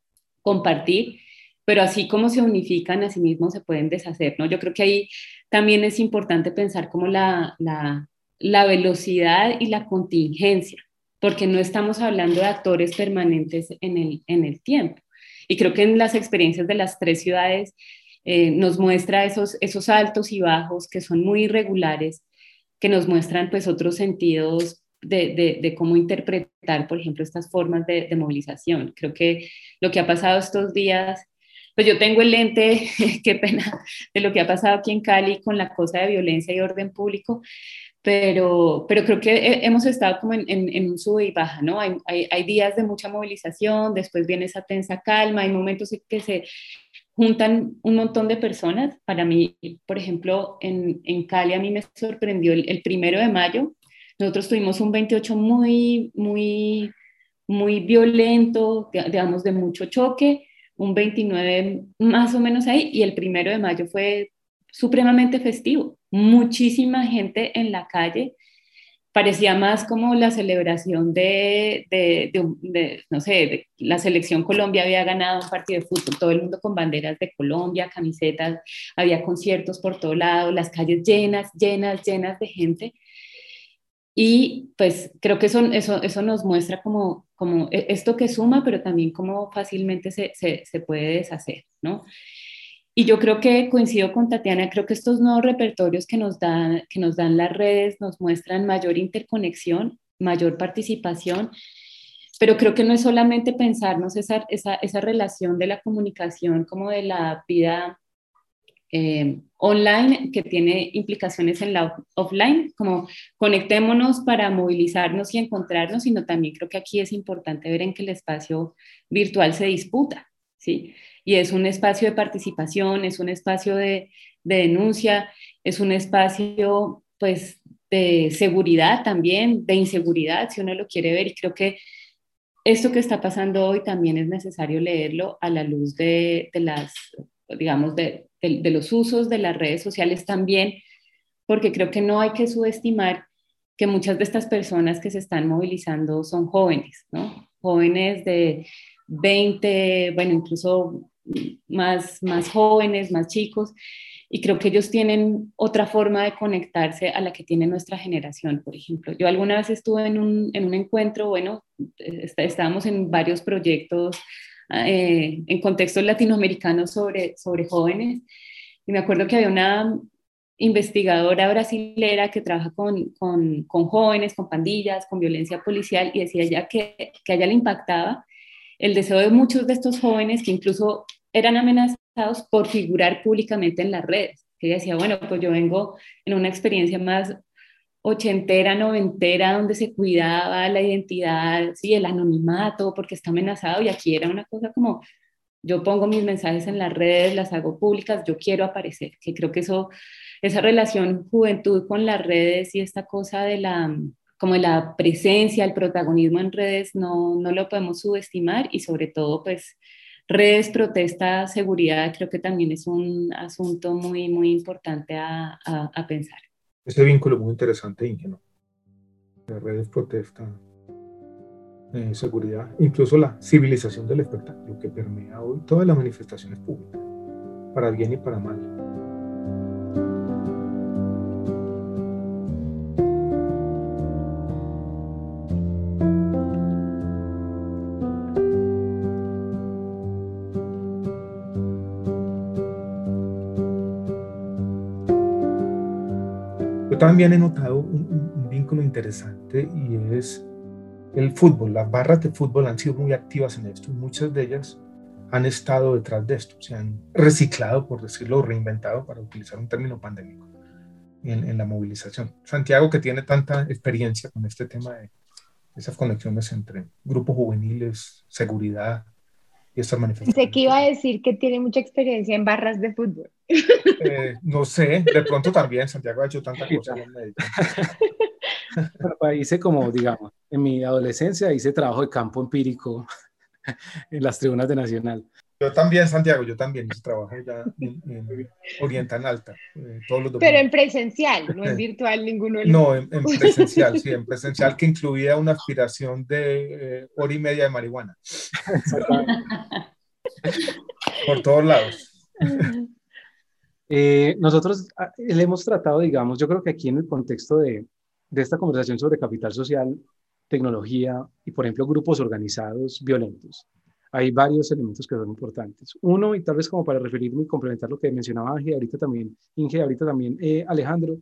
compartir pero así como se unifican, a sí mismos se pueden deshacer, ¿no? Yo creo que ahí también es importante pensar como la, la, la velocidad y la contingencia, porque no estamos hablando de actores permanentes en el, en el tiempo. Y creo que en las experiencias de las tres ciudades eh, nos muestra esos, esos altos y bajos que son muy irregulares, que nos muestran pues otros sentidos de, de, de, cómo interpretar, por ejemplo, estas formas de, de, movilización. Creo que lo que ha pasado estos días pues yo tengo el lente, qué pena, de lo que ha pasado aquí en Cali con la cosa de violencia y orden público, pero, pero creo que hemos estado como en, en, un sube y baja, ¿no? Hay, hay, hay, días de mucha movilización, después viene esa tensa calma, hay momentos en que se juntan un montón de personas. Para mí, por ejemplo, en, en Cali a mí me sorprendió el, el primero de mayo, nosotros tuvimos un 28 muy, muy, muy violento, digamos, de mucho choque, un 29 más o menos ahí, y el primero de mayo fue supremamente festivo. Muchísima gente en la calle. Parecía más como la celebración de, no sé, la selección Colombia había ganado un partido de fútbol, todo el mundo con banderas de Colombia, camisetas, había conciertos por todo lado, las calles llenas, llenas, llenas de gente. Y pues creo que eso, eso, eso nos muestra como, como e, esto que suma, pero también cómo fácilmente se, se, se, puede deshacer, ¿no? Y yo creo que coincido con Tatiana, creo que estos nuevos repertorios que nos, dan, que nos dan las redes nos muestran mayor interconexión, mayor participación, pero creo que no es solamente pensarnos esa, esa, esa relación de la comunicación como de la vida eh, online que tiene implicaciones en la offline, como conectémonos para movilizarnos y encontrarnos, sino también creo que aquí es importante ver en que el espacio virtual se disputa, ¿sí? Y es un espacio de participación, es un espacio de, de denuncia, es un espacio, pues, de seguridad también, de inseguridad, si uno lo quiere ver, y creo que esto que está pasando hoy también es necesario leerlo a la luz de, las, digamos, de, los usos de las redes sociales también, porque creo que no hay que subestimar que muchas de estas personas que se están movilizando son jóvenes, ¿no? Jóvenes de 20, bueno, incluso más, más jóvenes, más chicos, y creo que ellos tienen otra forma de conectarse a la que tiene nuestra generación, por ejemplo. Yo alguna vez estuve en un, en un encuentro, bueno, estábamos en varios proyectos eh, en contextos latinoamericanos sobre, sobre jóvenes. Y me acuerdo que había una investigadora brasilera que trabaja con, con, con jóvenes, con pandillas, con violencia policial, y decía ya que, que a ella le impactaba el deseo de muchos de estos jóvenes que incluso eran amenazados por figurar públicamente en las redes. Que ella decía, bueno, pues yo vengo en una experiencia más ochentera, noventera, donde se cuidaba la identidad, sí, el anonimato, porque está amenazado, y aquí era una cosa como, yo pongo mis mensajes en las redes, las hago públicas, yo quiero aparecer, que creo que eso, esa relación juventud con las redes y esta cosa de la, como la presencia, el protagonismo en redes, no, no lo podemos subestimar y sobre todo, pues, redes, protesta, seguridad, creo que también es un asunto muy, muy importante a, a, a pensar ese vínculo muy interesante, Inge, Las redes protesta, eh, seguridad, incluso la civilización del espectáculo que permea hoy todas las manifestaciones públicas, para bien y para mal. También he notado un, vínculo interesante y es el fútbol, las barras de fútbol han sido muy activas en esto muchas de ellas han estado detrás de esto, se han reciclado, por decirlo, reinventado, para utilizar un término pandémico, en, en la movilización. Santiago, que tiene tanta experiencia con este tema de esas conexiones entre grupos juveniles, seguridad, y. Sé que iba a decir que tiene mucha experiencia en barras de fútbol. Eh, no sé, de pronto también Santiago ha hecho tanta cosa en Bueno, hice como, digamos, en mi adolescencia hice trabajo de campo empírico en las tribunas de Nacional. Yo también, Santiago, yo también hice trabajo ya en, en Oriental Alta. Eh, todos los Pero en presencial, no en virtual ninguno. No, en, en, presencial, sí, en presencial que incluía una aspiración de eh, hora y media de marihuana. Por todos lados. Eh, nosotros ah, le hemos tratado, digamos, yo creo que aquí en el contexto de, de esta conversación sobre capital social, tecnología y, por ejemplo, grupos organizados violentos, hay varios elementos que son importantes. Uno, y tal vez como para referirme y complementar lo que mencionaba Inge, ahorita también, Inge, ahorita también eh, Alejandro,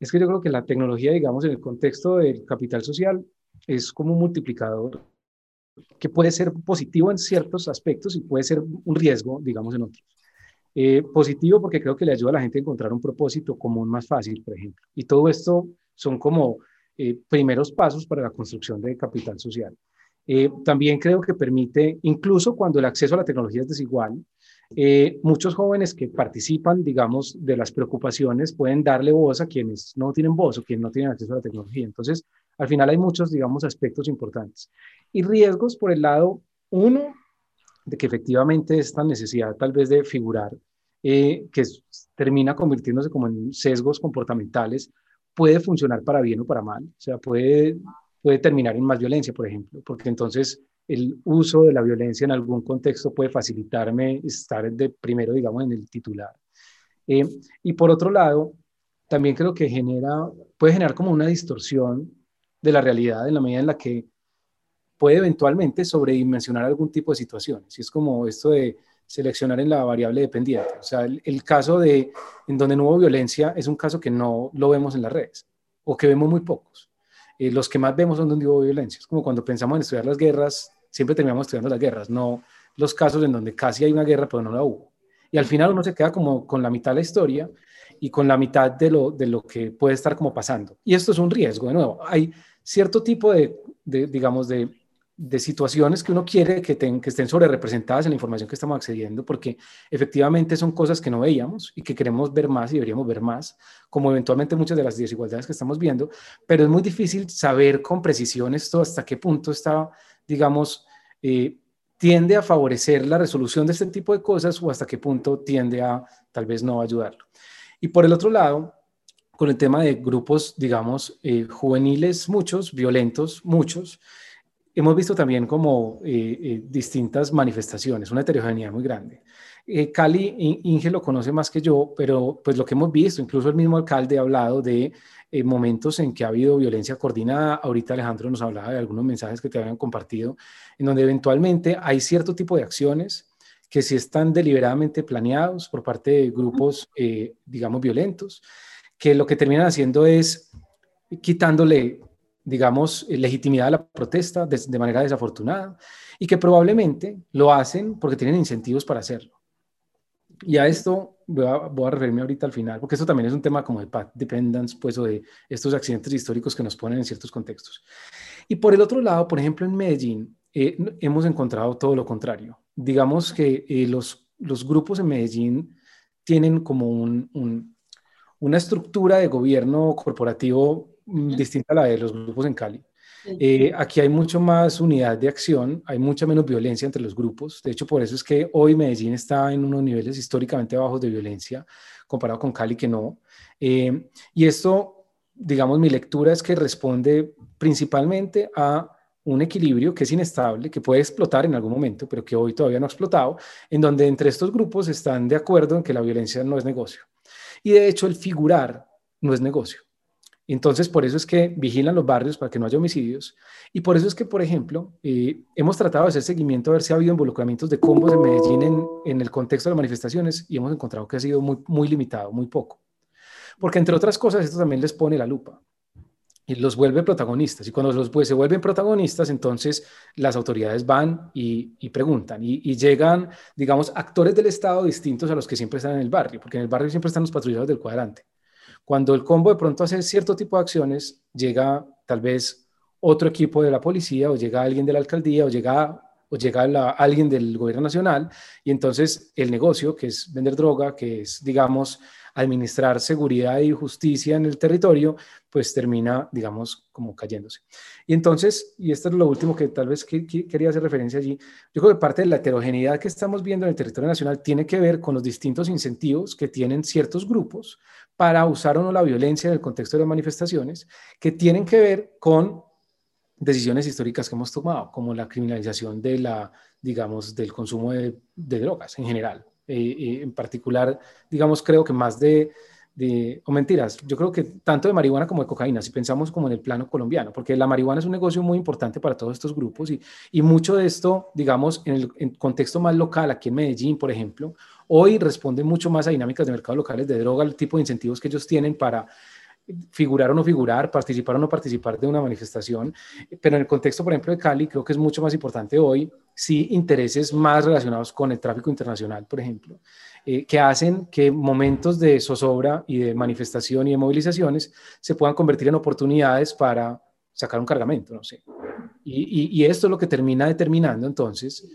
es que yo creo que la tecnología, digamos, en el contexto del capital social, es como un multiplicador que puede ser positivo en ciertos aspectos y puede ser un riesgo, digamos, en otros. Eh, positivo porque creo que le ayuda a la gente a encontrar un propósito común más fácil, por ejemplo. Y todo esto son como eh, primeros pasos para la construcción de capital social. Eh, también creo que permite, incluso cuando el acceso a la tecnología es desigual, eh, muchos jóvenes que participan, digamos, de las preocupaciones pueden darle voz a quienes no tienen voz o quienes no tienen acceso a la tecnología. Entonces, al final hay muchos, digamos, aspectos importantes. Y riesgos por el lado, uno, de que efectivamente esta necesidad tal vez de figurar, eh, que termina convirtiéndose como en sesgos comportamentales, puede funcionar para bien o para mal. O sea, puede, puede terminar en más violencia, por ejemplo, porque entonces el uso de la violencia en algún contexto puede facilitarme estar de primero, digamos, en el titular. Eh, y por otro lado, también creo que genera, puede generar como una distorsión de la realidad en la medida en la que puede eventualmente sobredimensionar algún tipo de situaciones. Y es como esto de seleccionar en la variable dependiente. O sea, el, el, caso de en donde no hubo violencia es un caso que no lo vemos en las redes o que vemos muy pocos. Eh, los que más vemos son donde hubo violencia. Es como cuando pensamos en estudiar las guerras, siempre terminamos estudiando las guerras, no los casos en donde casi hay una guerra pero no la hubo. Y al final uno se queda como con la mitad de la historia y con la mitad de lo, de lo que puede estar como pasando. Y esto es un riesgo, de nuevo. Hay cierto tipo de, de digamos, de de situaciones que uno quiere que, que estén sobre representadas en la información que estamos accediendo, porque efectivamente son cosas que no veíamos y que queremos ver más y deberíamos ver más, como eventualmente muchas de las desigualdades que estamos viendo, pero es muy difícil saber con precisión esto hasta qué punto está, digamos, eh, tiende a favorecer la resolución de este tipo de cosas o hasta qué punto tiende a tal vez no ayudarlo. Y por el otro lado, con el tema de grupos, digamos, eh, juveniles, muchos, violentos, muchos, hemos visto también como eh, eh, distintas manifestaciones, una heterogeneidad muy grande. Eh, Cali, Inge lo conoce más que yo, pero pues lo que hemos visto, incluso el mismo alcalde ha hablado de momentos en que ha habido violencia coordinada. Ahorita Alejandro nos hablaba de algunos mensajes que te habían compartido, en donde eventualmente hay cierto tipo de acciones que sí están deliberadamente planeados por parte de grupos, digamos, violentos, que lo que terminan haciendo es quitándole digamos, eh, legitimidad a la protesta de, manera desafortunada y que probablemente lo hacen porque tienen incentivos para hacerlo. Y a esto voy a, referirme ahorita al final, porque esto también es un tema como de path dependence, pues, o de estos accidentes históricos que nos ponen en ciertos contextos. Y por el otro lado, por ejemplo, en Medellín, eh, hemos encontrado todo lo contrario. Digamos que eh, los, los grupos en Medellín tienen como un, una estructura de gobierno corporativo distinta a la de los grupos en Cali. Eh, aquí hay mucho más unidad de acción, hay mucha menos violencia entre los grupos. De hecho, por eso es que hoy Medellín está en unos niveles históricamente bajos de violencia comparado con Cali, que no. Eh, y esto, digamos, mi lectura es que responde principalmente a un equilibrio que es inestable, que puede explotar en algún momento, pero que hoy todavía no ha explotado, en donde entre estos grupos están de acuerdo en que la violencia no es negocio. Y de hecho, el figurar no es negocio. Entonces, por eso es que vigilan los barrios para que no haya homicidios. Y por eso es que, por ejemplo, eh, hemos tratado de hacer seguimiento a ver si ha habido involucramientos de combos en Medellín en, el contexto de las manifestaciones y hemos encontrado que ha sido muy, muy limitado, muy poco. Porque, entre otras cosas, esto también les pone la lupa. y los vuelve protagonistas. Y cuando se vuelven protagonistas, entonces las autoridades van y, preguntan y, llegan, digamos, actores del Estado distintos a los que siempre están en el barrio, porque en el barrio siempre están los patrulleros del cuadrante. Cuando el combo de pronto hace cierto tipo de acciones, llega tal vez otro equipo de la policía o llega alguien de la alcaldía o llega o llega alguien del gobierno nacional y entonces el negocio, que es vender droga, que es, digamos, administrar seguridad y justicia en el territorio, pues termina, digamos, como cayéndose. Y entonces, y esto es lo último que tal vez quería hacer referencia allí, yo creo que parte de la heterogeneidad que estamos viendo en el territorio nacional tiene que ver con los distintos incentivos que tienen ciertos grupos para usar o no la violencia en el contexto de las manifestaciones, que tienen que ver con decisiones históricas que hemos tomado, como la criminalización de la, digamos, del consumo de, drogas en general. Eh, en particular, digamos, creo que más de, de, o mentiras, yo creo que tanto de marihuana como de cocaína, si pensamos como en el plano colombiano, porque la marihuana es un negocio muy importante para todos estos grupos y, y mucho de esto, digamos, en el en contexto más local, aquí en Medellín, por ejemplo, hoy responde mucho más a dinámicas de mercados locales de droga, el tipo de incentivos que ellos tienen para figurar o no figurar, participar o no participar de una manifestación, pero en el contexto, por ejemplo, de Cali, creo que es mucho más importante hoy, sí, intereses más relacionados con el tráfico internacional, por ejemplo, eh, que hacen que momentos de zozobra y de manifestación y de movilizaciones se puedan convertir en oportunidades para sacar un cargamento, no sé. Y, y esto es lo que termina determinando entonces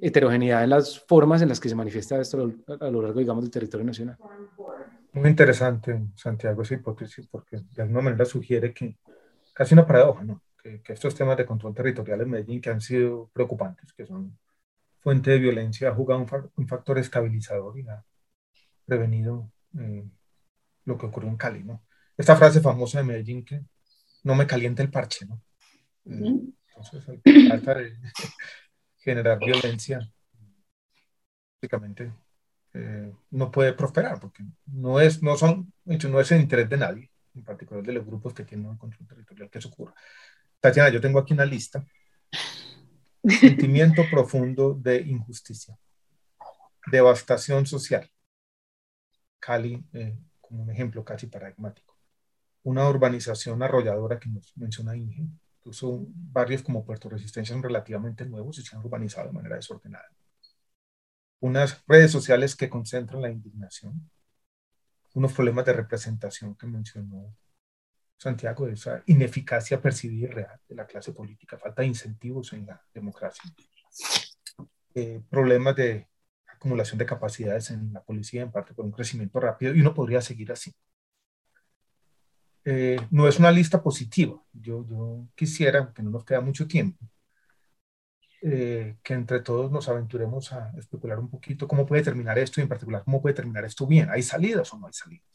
heterogeneidad en las formas en las que se manifiesta esto a lo largo, digamos, del territorio nacional. Muy interesante, Santiago, esa hipótesis, porque de alguna manera sugiere que, casi una paradoja, ¿no? Que, estos temas de control territorial en Medellín que han sido preocupantes, que son fuente de violencia, ha jugado un, factor estabilizador y ha prevenido eh, lo que ocurrió en Cali, ¿no? Esta frase famosa de Medellín que no me calienta el parche, ¿no? Entonces, trata de generar violencia, básicamente eh, no puede prosperar, porque no es, no son, no es el interés de nadie, en particular de los grupos que tienen un control territorial que eso ocurra. Tatiana, yo tengo aquí una lista. Sentimiento profundo de injusticia, devastación social. Cali, eh, como un ejemplo casi paradigmático. Una urbanización arrolladora que nos menciona Inge. Incluso barrios como Puerto Resistencia son relativamente nuevos y se han urbanizado de manera desordenada unas redes sociales que concentran la indignación, unos problemas de representación que mencionó Santiago, esa ineficacia percibida y real de la clase política, falta de incentivos en la democracia, eh, problemas de acumulación de capacidades en la policía, en parte por un crecimiento rápido, y uno podría seguir así. Eh, no es una lista positiva. Yo, yo quisiera, que no nos queda mucho tiempo, eh, que entre todos nos aventuremos a especular un poquito cómo puede terminar esto y en particular cómo puede terminar esto bien. ¿Hay salidas o no hay salidas?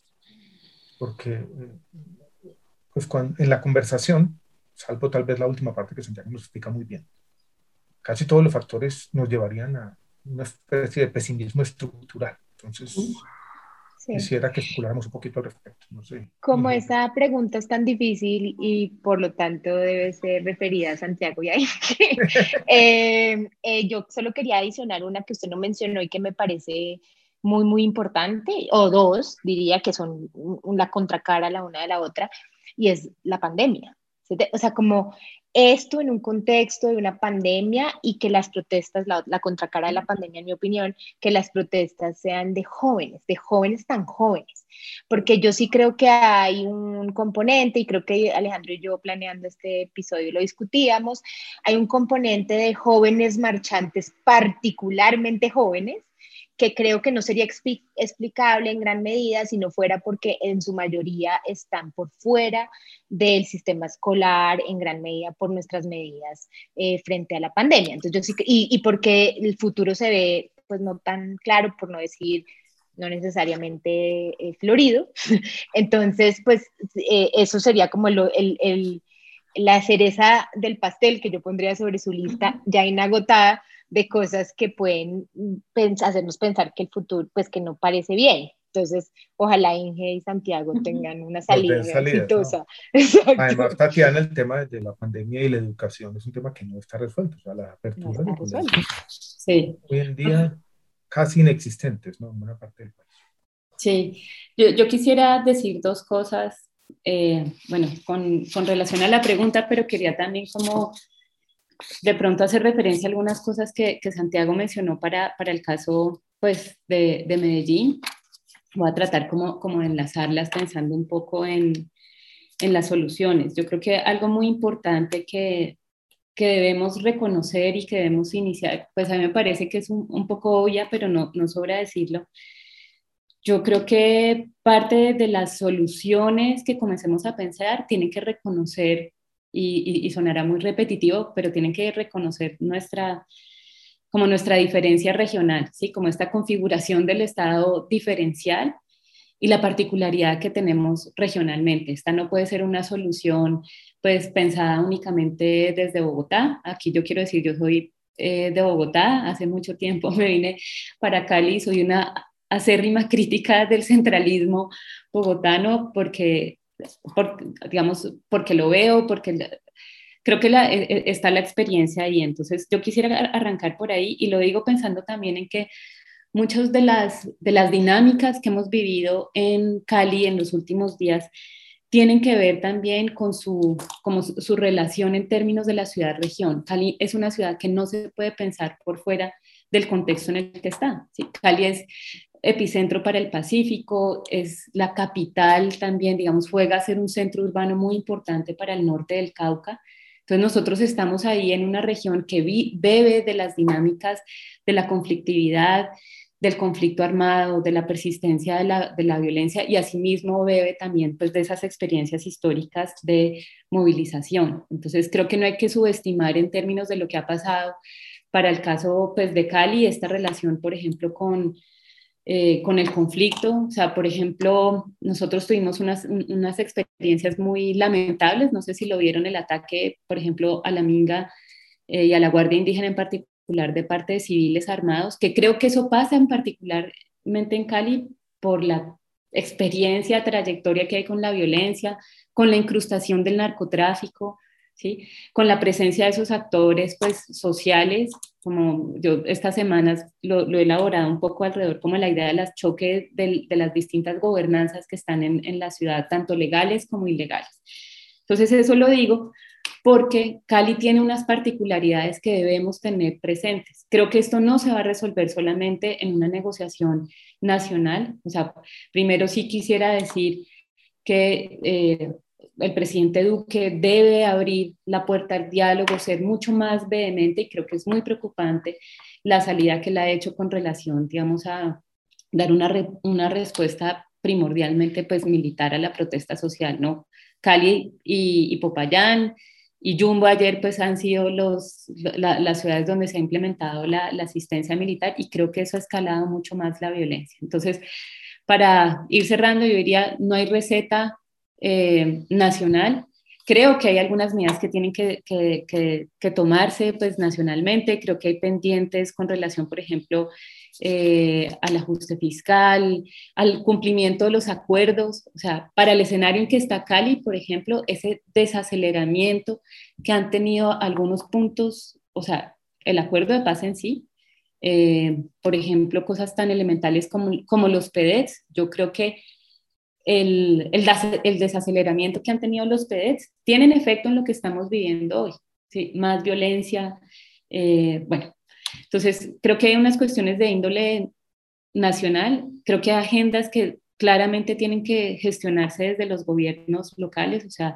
Porque eh, pues en la conversación, salvo tal vez la última parte que Santiago nos explica muy bien, casi todos los factores nos llevarían a una especie de pesimismo estructural. Entonces, Quisiera que especuláramos un poquito al respecto. No sé. Como esa pregunta es tan difícil y por lo tanto debe ser referida a Santiago y a eh, eh, yo solo quería adicionar una que usted no mencionó y que me parece muy, muy importante, o dos, diría que son la contracara la una de la otra, y es la pandemia. O sea, como esto en un contexto de una pandemia y que las protestas, la, la, contracara de la pandemia, en mi opinión, que las protestas sean de jóvenes, de jóvenes tan jóvenes, porque yo sí creo que hay un componente, y creo que Alejandro y yo planeando este episodio lo discutíamos, hay un componente de jóvenes marchantes, particularmente jóvenes, que creo que no sería explicable en gran medida si no fuera porque en su mayoría están por fuera del sistema escolar, en gran medida por nuestras medidas eh, frente a la pandemia. Entonces, yo sí y, y porque el futuro se ve pues no tan claro, por no decir no necesariamente eh, florido. Entonces, pues eh, eso sería como el, el, la cereza del pastel que yo pondría sobre su lista ya inagotada de cosas que pueden hacernos pensar que el futuro, pues que no parece bien. Entonces, ojalá Inge y Santiago tengan una salida exitosa. Además, Tatiana, el tema de la pandemia y la educación es un tema que no está resuelto. O sea, la apertura de sí. hoy en día casi inexistentes, ¿no? En buena parte del país. Sí, yo, yo quisiera decir dos cosas eh, bueno, con, con, relación a la pregunta, pero quería también como de pronto hacer referencia a algunas cosas que, que Santiago mencionó para, para, el caso pues, de, de, Medellín. Voy a tratar como, como de enlazarlas pensando un poco en, en las soluciones. Yo creo que algo muy importante que, que debemos reconocer y que debemos iniciar, pues a mí me parece que es un, un poco obvia, pero no, no sobra decirlo, yo creo que parte de las soluciones que comencemos a pensar tienen que reconocer, y, sonará muy repetitivo, pero tienen que reconocer nuestra, como nuestra diferencia regional, ¿sí? como esta configuración del Estado diferencial y la particularidad que tenemos regionalmente. Esta no puede ser una solución pues pensada únicamente desde Bogotá. Aquí yo quiero decir, yo soy eh, de Bogotá, hace mucho tiempo me vine para Cali, soy una acérrima crítica del centralismo bogotano porque, digamos, porque lo veo, porque creo que la, e, e, está la experiencia ahí. Entonces, yo quisiera arrancar por ahí y lo digo pensando también en que muchas de las, de las dinámicas que hemos vivido en Cali en los últimos días tienen que ver también con su, como su, relación en términos de la ciudad-región. Cali es una ciudad que no se puede pensar por fuera del contexto en el que está. ¿sí? Cali es epicentro para el Pacífico, es la capital también, digamos, juega a ser un centro urbano muy importante para el norte del Cauca. Entonces nosotros estamos ahí en una región que bebe de las dinámicas de la conflictividad, del conflicto armado, de la persistencia de la, de la, violencia y asimismo bebe también pues, de esas experiencias históricas de movilización. Entonces creo que no hay que subestimar en términos de lo que ha pasado para el caso pues, de Cali, esta relación, por ejemplo, con, eh, con el conflicto. O sea, por ejemplo, nosotros tuvimos unas, unas, experiencias muy lamentables, no sé si lo vieron, el ataque, por ejemplo, a la Minga eh, y a la Guardia Indígena en particular de parte de civiles armados, que creo que eso pasa en particularmente en Cali por la experiencia, trayectoria que hay con la violencia, con la incrustación del narcotráfico, ¿sí? con la presencia de esos actores pues, sociales, como yo estas semanas lo, he elaborado un poco alrededor como la idea de las choques de, las distintas gobernanzas que están en, en la ciudad, tanto legales como ilegales. Entonces eso lo digo porque Cali tiene unas particularidades que debemos tener presentes. Creo que esto no se va a resolver solamente en una negociación nacional. O sea, primero sí quisiera decir que eh, el presidente Duque debe abrir la puerta al diálogo, ser mucho más vehemente y creo que es muy preocupante la salida que le ha hecho con relación, digamos, a dar una, una respuesta primordialmente pues militar a la protesta social, ¿no? Cali y, Popayán y Jumbo ayer pues han sido los, las ciudades donde se ha implementado la, la asistencia militar y creo que eso ha escalado mucho más la violencia. Entonces, para ir cerrando, yo diría, no hay receta eh, nacional. Creo que hay algunas medidas que tienen que, que, tomarse pues, nacionalmente. Creo que hay pendientes con relación, por ejemplo, eh, al ajuste fiscal, al cumplimiento de los acuerdos. O sea, para el escenario en que está Cali, por ejemplo, ese desaceleramiento que han tenido algunos puntos, o sea, el acuerdo de paz en sí, eh, por ejemplo, cosas tan elementales como, como los PEDES, yo creo que el, el, desaceleramiento que han tenido los PEDES tienen efecto en lo que estamos viviendo hoy. Más violencia. Eh, bueno, entonces creo que hay unas cuestiones de índole nacional, creo que hay agendas que claramente tienen que gestionarse desde los gobiernos locales, o sea,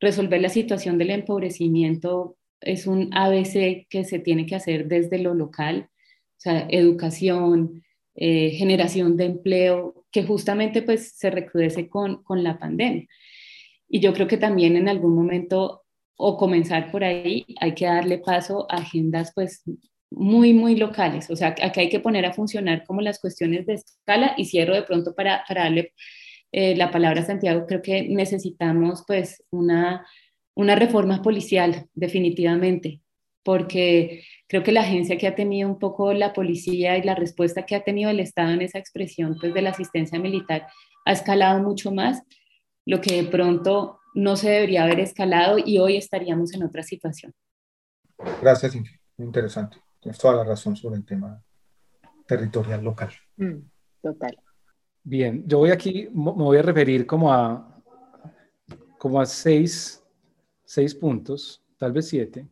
resolver la situación del empobrecimiento es un ABC que se tiene que hacer desde lo local, o sea, educación, eh, generación de empleo, que justamente pues se recrudece con, con la pandemia. Y yo creo que también en algún momento, o comenzar por ahí, hay que darle paso a agendas pues muy, muy locales. O sea, aquí hay que poner a funcionar como las cuestiones de escala y cierro de pronto para, para darle eh, la palabra a Santiago. Creo que necesitamos pues una, una reforma policial definitivamente, porque creo que la agencia que ha tenido un poco la policía y la respuesta que ha tenido el Estado en esa expresión pues, de la asistencia militar ha escalado mucho más, lo que de pronto no se debería haber escalado y hoy estaríamos en otra situación. Gracias, Muy interesante. Tienes toda la razón sobre el tema territorial local. Mm, total. Bien, yo voy aquí, me voy a referir como a, como a seis, seis puntos, tal vez siete,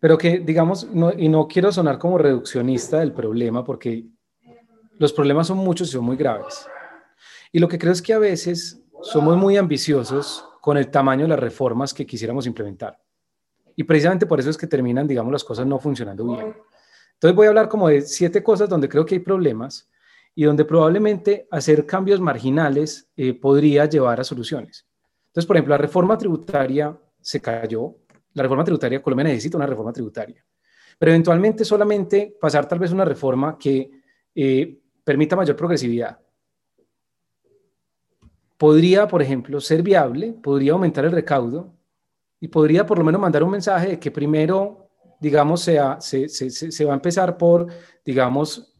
pero que digamos, y no quiero sonar como reduccionista del problema porque los problemas son muchos y son muy graves. Y lo que creo es que a veces somos muy ambiciosos con el tamaño de las reformas que quisiéramos implementar. Y precisamente por eso es que terminan, digamos, las cosas no funcionando bien. Entonces voy a hablar como de siete cosas donde creo que hay problemas y donde probablemente hacer cambios marginales eh, podría llevar a soluciones. Entonces, por ejemplo, la reforma tributaria se cayó. La reforma tributaria, Colombia necesita una reforma tributaria. Pero eventualmente solamente pasar tal vez una reforma que eh, permita mayor progresividad. Podría, por ejemplo, ser viable, podría aumentar el recaudo y podría por lo menos mandar un mensaje de que primero, digamos, sea, se, va a empezar por, digamos,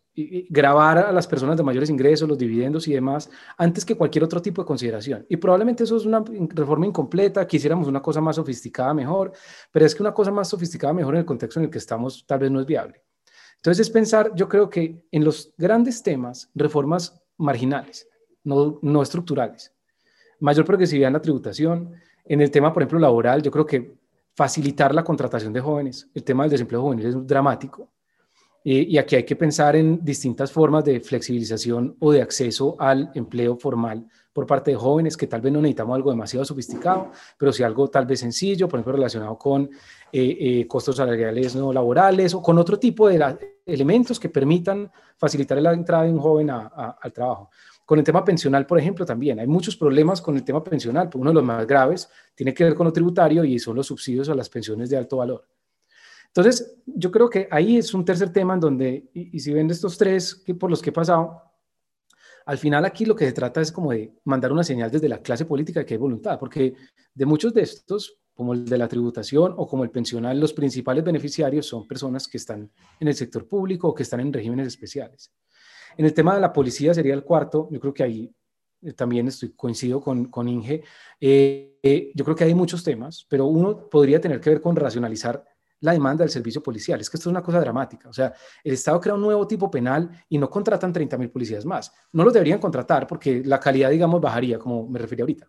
grabar a las personas de mayores ingresos, los dividendos y demás, antes que cualquier otro tipo de consideración. Y probablemente eso es una reforma incompleta, quisiéramos una cosa más sofisticada mejor, pero es que una cosa más sofisticada mejor en el contexto en el que estamos tal vez no es viable. Entonces es pensar, yo creo que en los grandes temas, reformas marginales, no, no estructurales. Mayor progresividad en la tributación. En el tema, por ejemplo, laboral, yo creo que facilitar la contratación de jóvenes. El tema del desempleo juvenil es dramático. Eh, y aquí hay que pensar en distintas formas de flexibilización o de acceso al empleo formal por parte de jóvenes, que tal vez no necesitamos algo demasiado sofisticado, pero sí algo tal vez sencillo, por ejemplo, relacionado con eh, eh, costos salariales no laborales o con otro tipo de elementos que permitan facilitar la entrada de un joven al trabajo. Con el tema pensional, por ejemplo, también hay muchos problemas con el tema pensional. Uno de los más graves tiene que ver con lo tributario y son los subsidios a las pensiones de alto valor. Entonces, yo creo que ahí es un tercer tema en donde, y, si ven estos tres que por los que he pasado, al final aquí lo que se trata es como de mandar una señal desde la clase política de que hay voluntad, porque de muchos de estos, como el de la tributación o como el pensional, los principales beneficiarios son personas que están en el sector público o que están en regímenes especiales. En el tema de la policía sería el cuarto, yo creo que ahí eh, también estoy coincido con, con Inge. Eh, eh, yo creo que hay muchos temas, pero uno podría tener que ver con racionalizar la demanda del servicio policial. Es que esto es una cosa dramática. O sea, el Estado crea un nuevo tipo penal y no contratan 30 mil policías más. No los deberían contratar porque la calidad, digamos, bajaría, como me refería ahorita.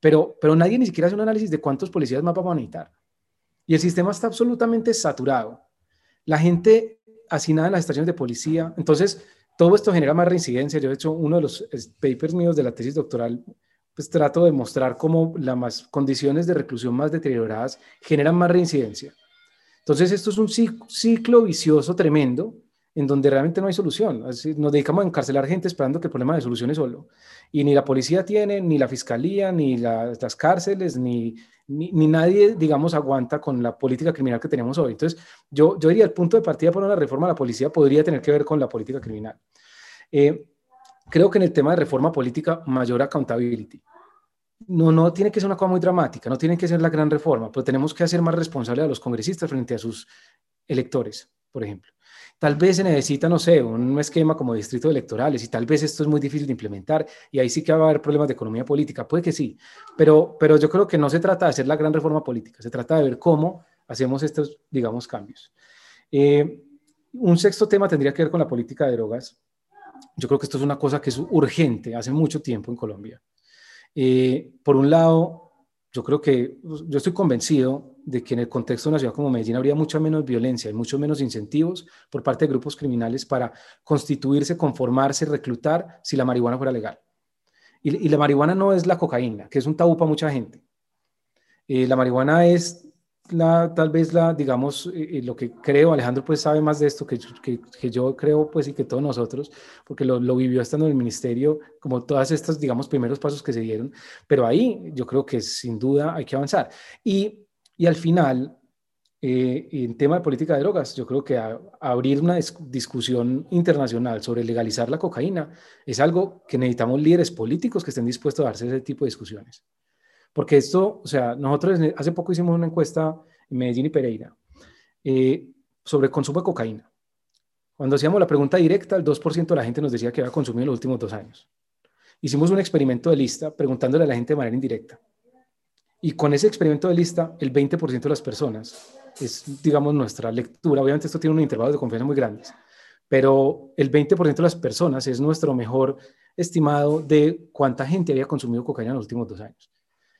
Pero, pero nadie ni siquiera hace un análisis de cuántos policías más vamos a necesitar. Y el sistema está absolutamente saturado. La gente asignada en las estaciones de policía. Entonces, todo esto genera más reincidencia. Yo, de hecho, uno de los papers míos de la tesis doctoral, pues trato de mostrar cómo las condiciones de reclusión más deterioradas generan más reincidencia. Entonces, esto es un ciclo vicioso tremendo en donde realmente no hay solución. nos dedicamos a encarcelar gente esperando que el problema de solución es solo. Y ni la policía tiene, ni la fiscalía, ni las cárceles, ni, ni, nadie, digamos, aguanta con la política criminal que tenemos hoy. Entonces, yo, yo diría, el punto de partida para una reforma a la policía podría tener que ver con la política criminal. Eh, creo que en el tema de reforma política, mayor accountability no, no tiene que ser una cosa muy dramática, no tiene que ser la gran reforma, pero tenemos que hacer más responsable a los congresistas frente a sus electores, por ejemplo. Tal vez se necesita, no sé, un esquema como distritos electorales y tal vez esto es muy difícil de implementar y ahí sí que va a haber problemas de economía política, puede que sí, pero, pero yo creo que no se trata de hacer la gran reforma política, se trata de ver cómo hacemos estos, digamos, cambios. Eh, un sexto tema tendría que ver con la política de drogas. Yo creo que esto es una cosa que es urgente hace mucho tiempo en Colombia. Eh, por un lado, yo creo que pues, yo estoy convencido de que en el contexto de una ciudad como Medellín habría mucha menos violencia y mucho menos incentivos por parte de grupos criminales para constituirse, conformarse, reclutar si la marihuana fuera legal. Y, la marihuana no es la cocaína, que es un tabú para mucha gente. Eh, la marihuana es tal vez la, digamos, eh, eh, lo que creo, Alejandro pues sabe más de esto que, que, que yo creo pues y que todos nosotros, porque lo, lo, vivió estando en el ministerio, como todas estas, digamos, primeros pasos que se dieron, pero ahí yo creo que sin duda hay que avanzar. Y, y al final, eh, en tema de política de drogas, yo creo que abrir una discusión internacional sobre legalizar la cocaína es algo que necesitamos líderes políticos que estén dispuestos a darse ese tipo de discusiones. Porque esto, o sea, nosotros hace poco hicimos una encuesta en Medellín y Pereira eh, sobre consumo de cocaína. Cuando hacíamos la pregunta directa, el 2% de la gente nos decía que había consumido en los últimos dos años. Hicimos un experimento de lista preguntándole a la gente de manera indirecta. Y con ese experimento de lista, el 20% de las personas, es, digamos, nuestra lectura, obviamente esto tiene un intervalo de confianza muy grandes, pero el 20% de las personas es nuestro mejor estimado de cuánta gente había consumido cocaína en los últimos dos años.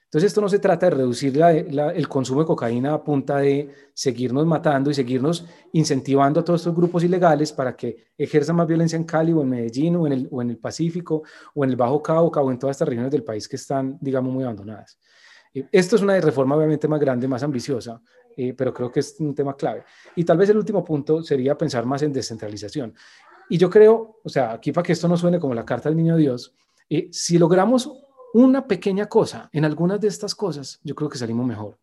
Entonces esto no se trata de reducir el consumo de cocaína a punta de seguirnos matando y seguirnos incentivando a todos estos grupos ilegales para que ejerzan más violencia en Cali o en Medellín o en el, o en el Pacífico o en el Bajo Cauca o en todas estas regiones del país que están, digamos, muy abandonadas. Eh, esto es una reforma obviamente más grande, más ambiciosa, eh, pero creo que es un tema clave. Y tal vez el último punto sería pensar más en descentralización. Y yo creo, o sea, aquí para que esto no suene como la carta del niño Dios, eh, si logramos una pequeña cosa en algunas de estas cosas, yo creo que salimos mejor.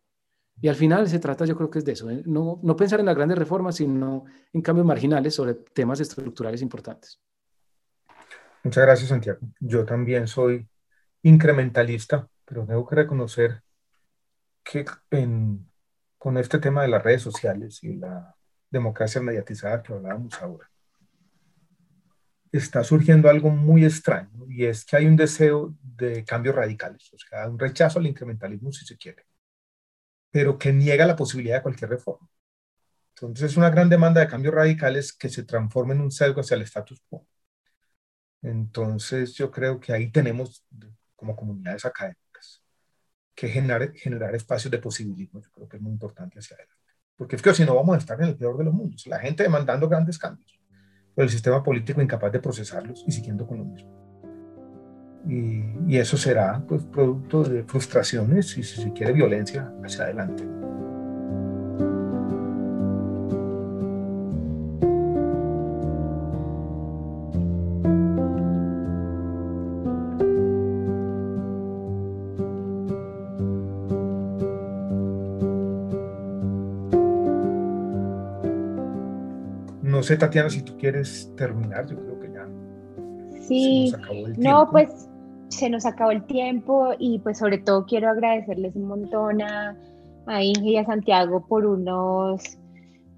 Y al final se trata, yo creo que es de eso, ¿eh? no, no pensar en las grandes reformas, sino en cambios marginales sobre temas estructurales importantes. Muchas gracias, Santiago. Yo también soy incrementalista, pero tengo que reconocer que con este tema de las redes sociales y la democracia mediatizada que hablábamos ahora, está surgiendo algo muy extraño y es que hay un deseo de cambios radicales, o sea, un rechazo al incrementalismo si se quiere, pero que niega la posibilidad de cualquier reforma. Entonces es una gran demanda de cambios radicales que se transforma en un sesgo hacia el status quo. Entonces yo creo que ahí tenemos como comunidades académicas que generar, generar espacios de posibilismo, yo creo que es muy importante hacia adelante. Porque es que si no vamos a estar en el peor de los mundos, la gente demandando grandes cambios pero el sistema político incapaz de procesarlos y siguiendo con lo mismo. Y, y eso será pues, producto de frustraciones y, si se quiere, violencia hacia adelante. Sé, Tatiana, si tú quieres terminar, yo creo que ya. Sí, se nos acabó el tiempo. no, pues se nos acabó el tiempo y pues sobre todo quiero agradecerles un montón a, a Inge y a Santiago por unos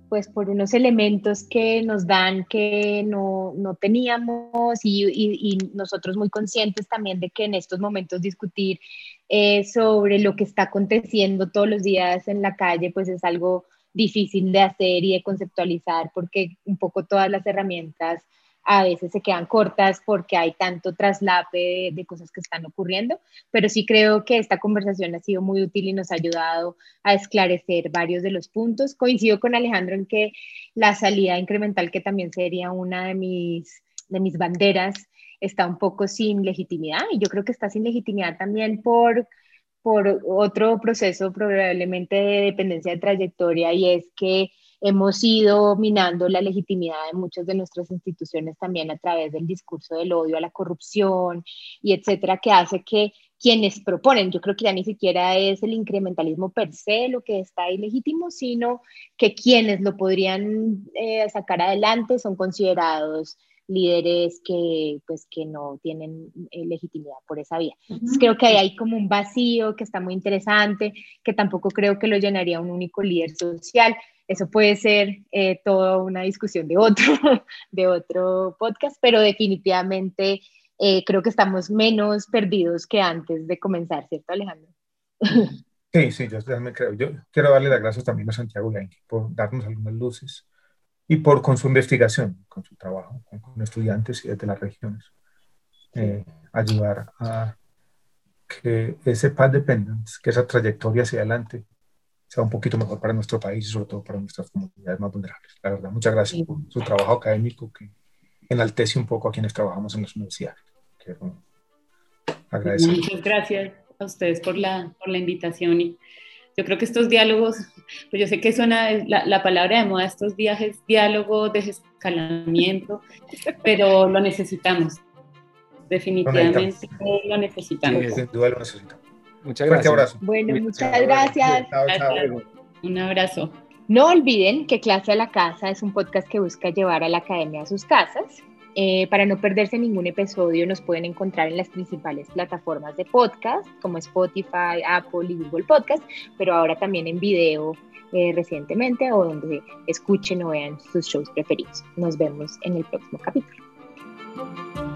pues por unos elementos que nos dan que no, no teníamos y, y, nosotros muy conscientes también de que en estos momentos discutir eh, sobre lo que está aconteciendo todos los días en la calle pues es algo difícil de hacer y de conceptualizar porque un poco todas las herramientas a veces se quedan cortas porque hay tanto traslape de, cosas que están ocurriendo, pero sí creo que esta conversación ha sido muy útil y nos ha ayudado a esclarecer varios de los puntos. Coincido con Alejandro en que la salida incremental, que también sería una de mis, de mis banderas, está un poco sin legitimidad y yo creo que está sin legitimidad también por por otro proceso probablemente de dependencia de trayectoria y es que hemos ido minando la legitimidad de muchas de nuestras instituciones también a través del discurso del odio a la corrupción y etcétera, que hace que quienes proponen, yo creo que ya ni siquiera es el incrementalismo per se lo que está ilegítimo, sino que quienes lo podrían eh, sacar adelante son considerados líderes que, pues, que no tienen eh, legitimidad por esa vía. Entonces, creo que ahí hay como un vacío que está muy interesante, que tampoco creo que lo llenaría un único líder social. Eso puede ser eh, toda una discusión de otro, de otro podcast, pero definitivamente eh, creo que estamos menos perdidos que antes de comenzar, ¿cierto, Alejandro? Sí, sí, yo también creo. Yo quiero darle las gracias también a Santiago Yankee por darnos algunas luces y por con su investigación, con su trabajo, con, estudiantes y desde las regiones, eh, ayudar a que ese path dependence, que esa trayectoria hacia adelante, sea un poquito mejor para nuestro país y sobre todo para nuestras comunidades más vulnerables. La verdad, muchas gracias por su trabajo académico que enaltece un poco a quienes trabajamos en las universidades. Quiero agradecer. Muchas gracias a ustedes por la, por la invitación y yo creo que estos diálogos, pues yo sé que suena la, la palabra de moda estos días es diálogo, desescalamiento, pero lo necesitamos. Definitivamente lo necesitamos. Sí, sin duda lo necesitamos. Muchas gracias. Abrazo. Bueno, muchas gracias. Un abrazo. No olviden que Clase a la Casa es un podcast que busca llevar a la academia a sus casas eh, para no perderse ningún episodio, nos pueden encontrar en las principales plataformas de podcast, como Spotify, Apple y Google Podcast, pero ahora también en video eh, recientemente o donde escuchen o vean sus shows preferidos. Nos vemos en el próximo capítulo.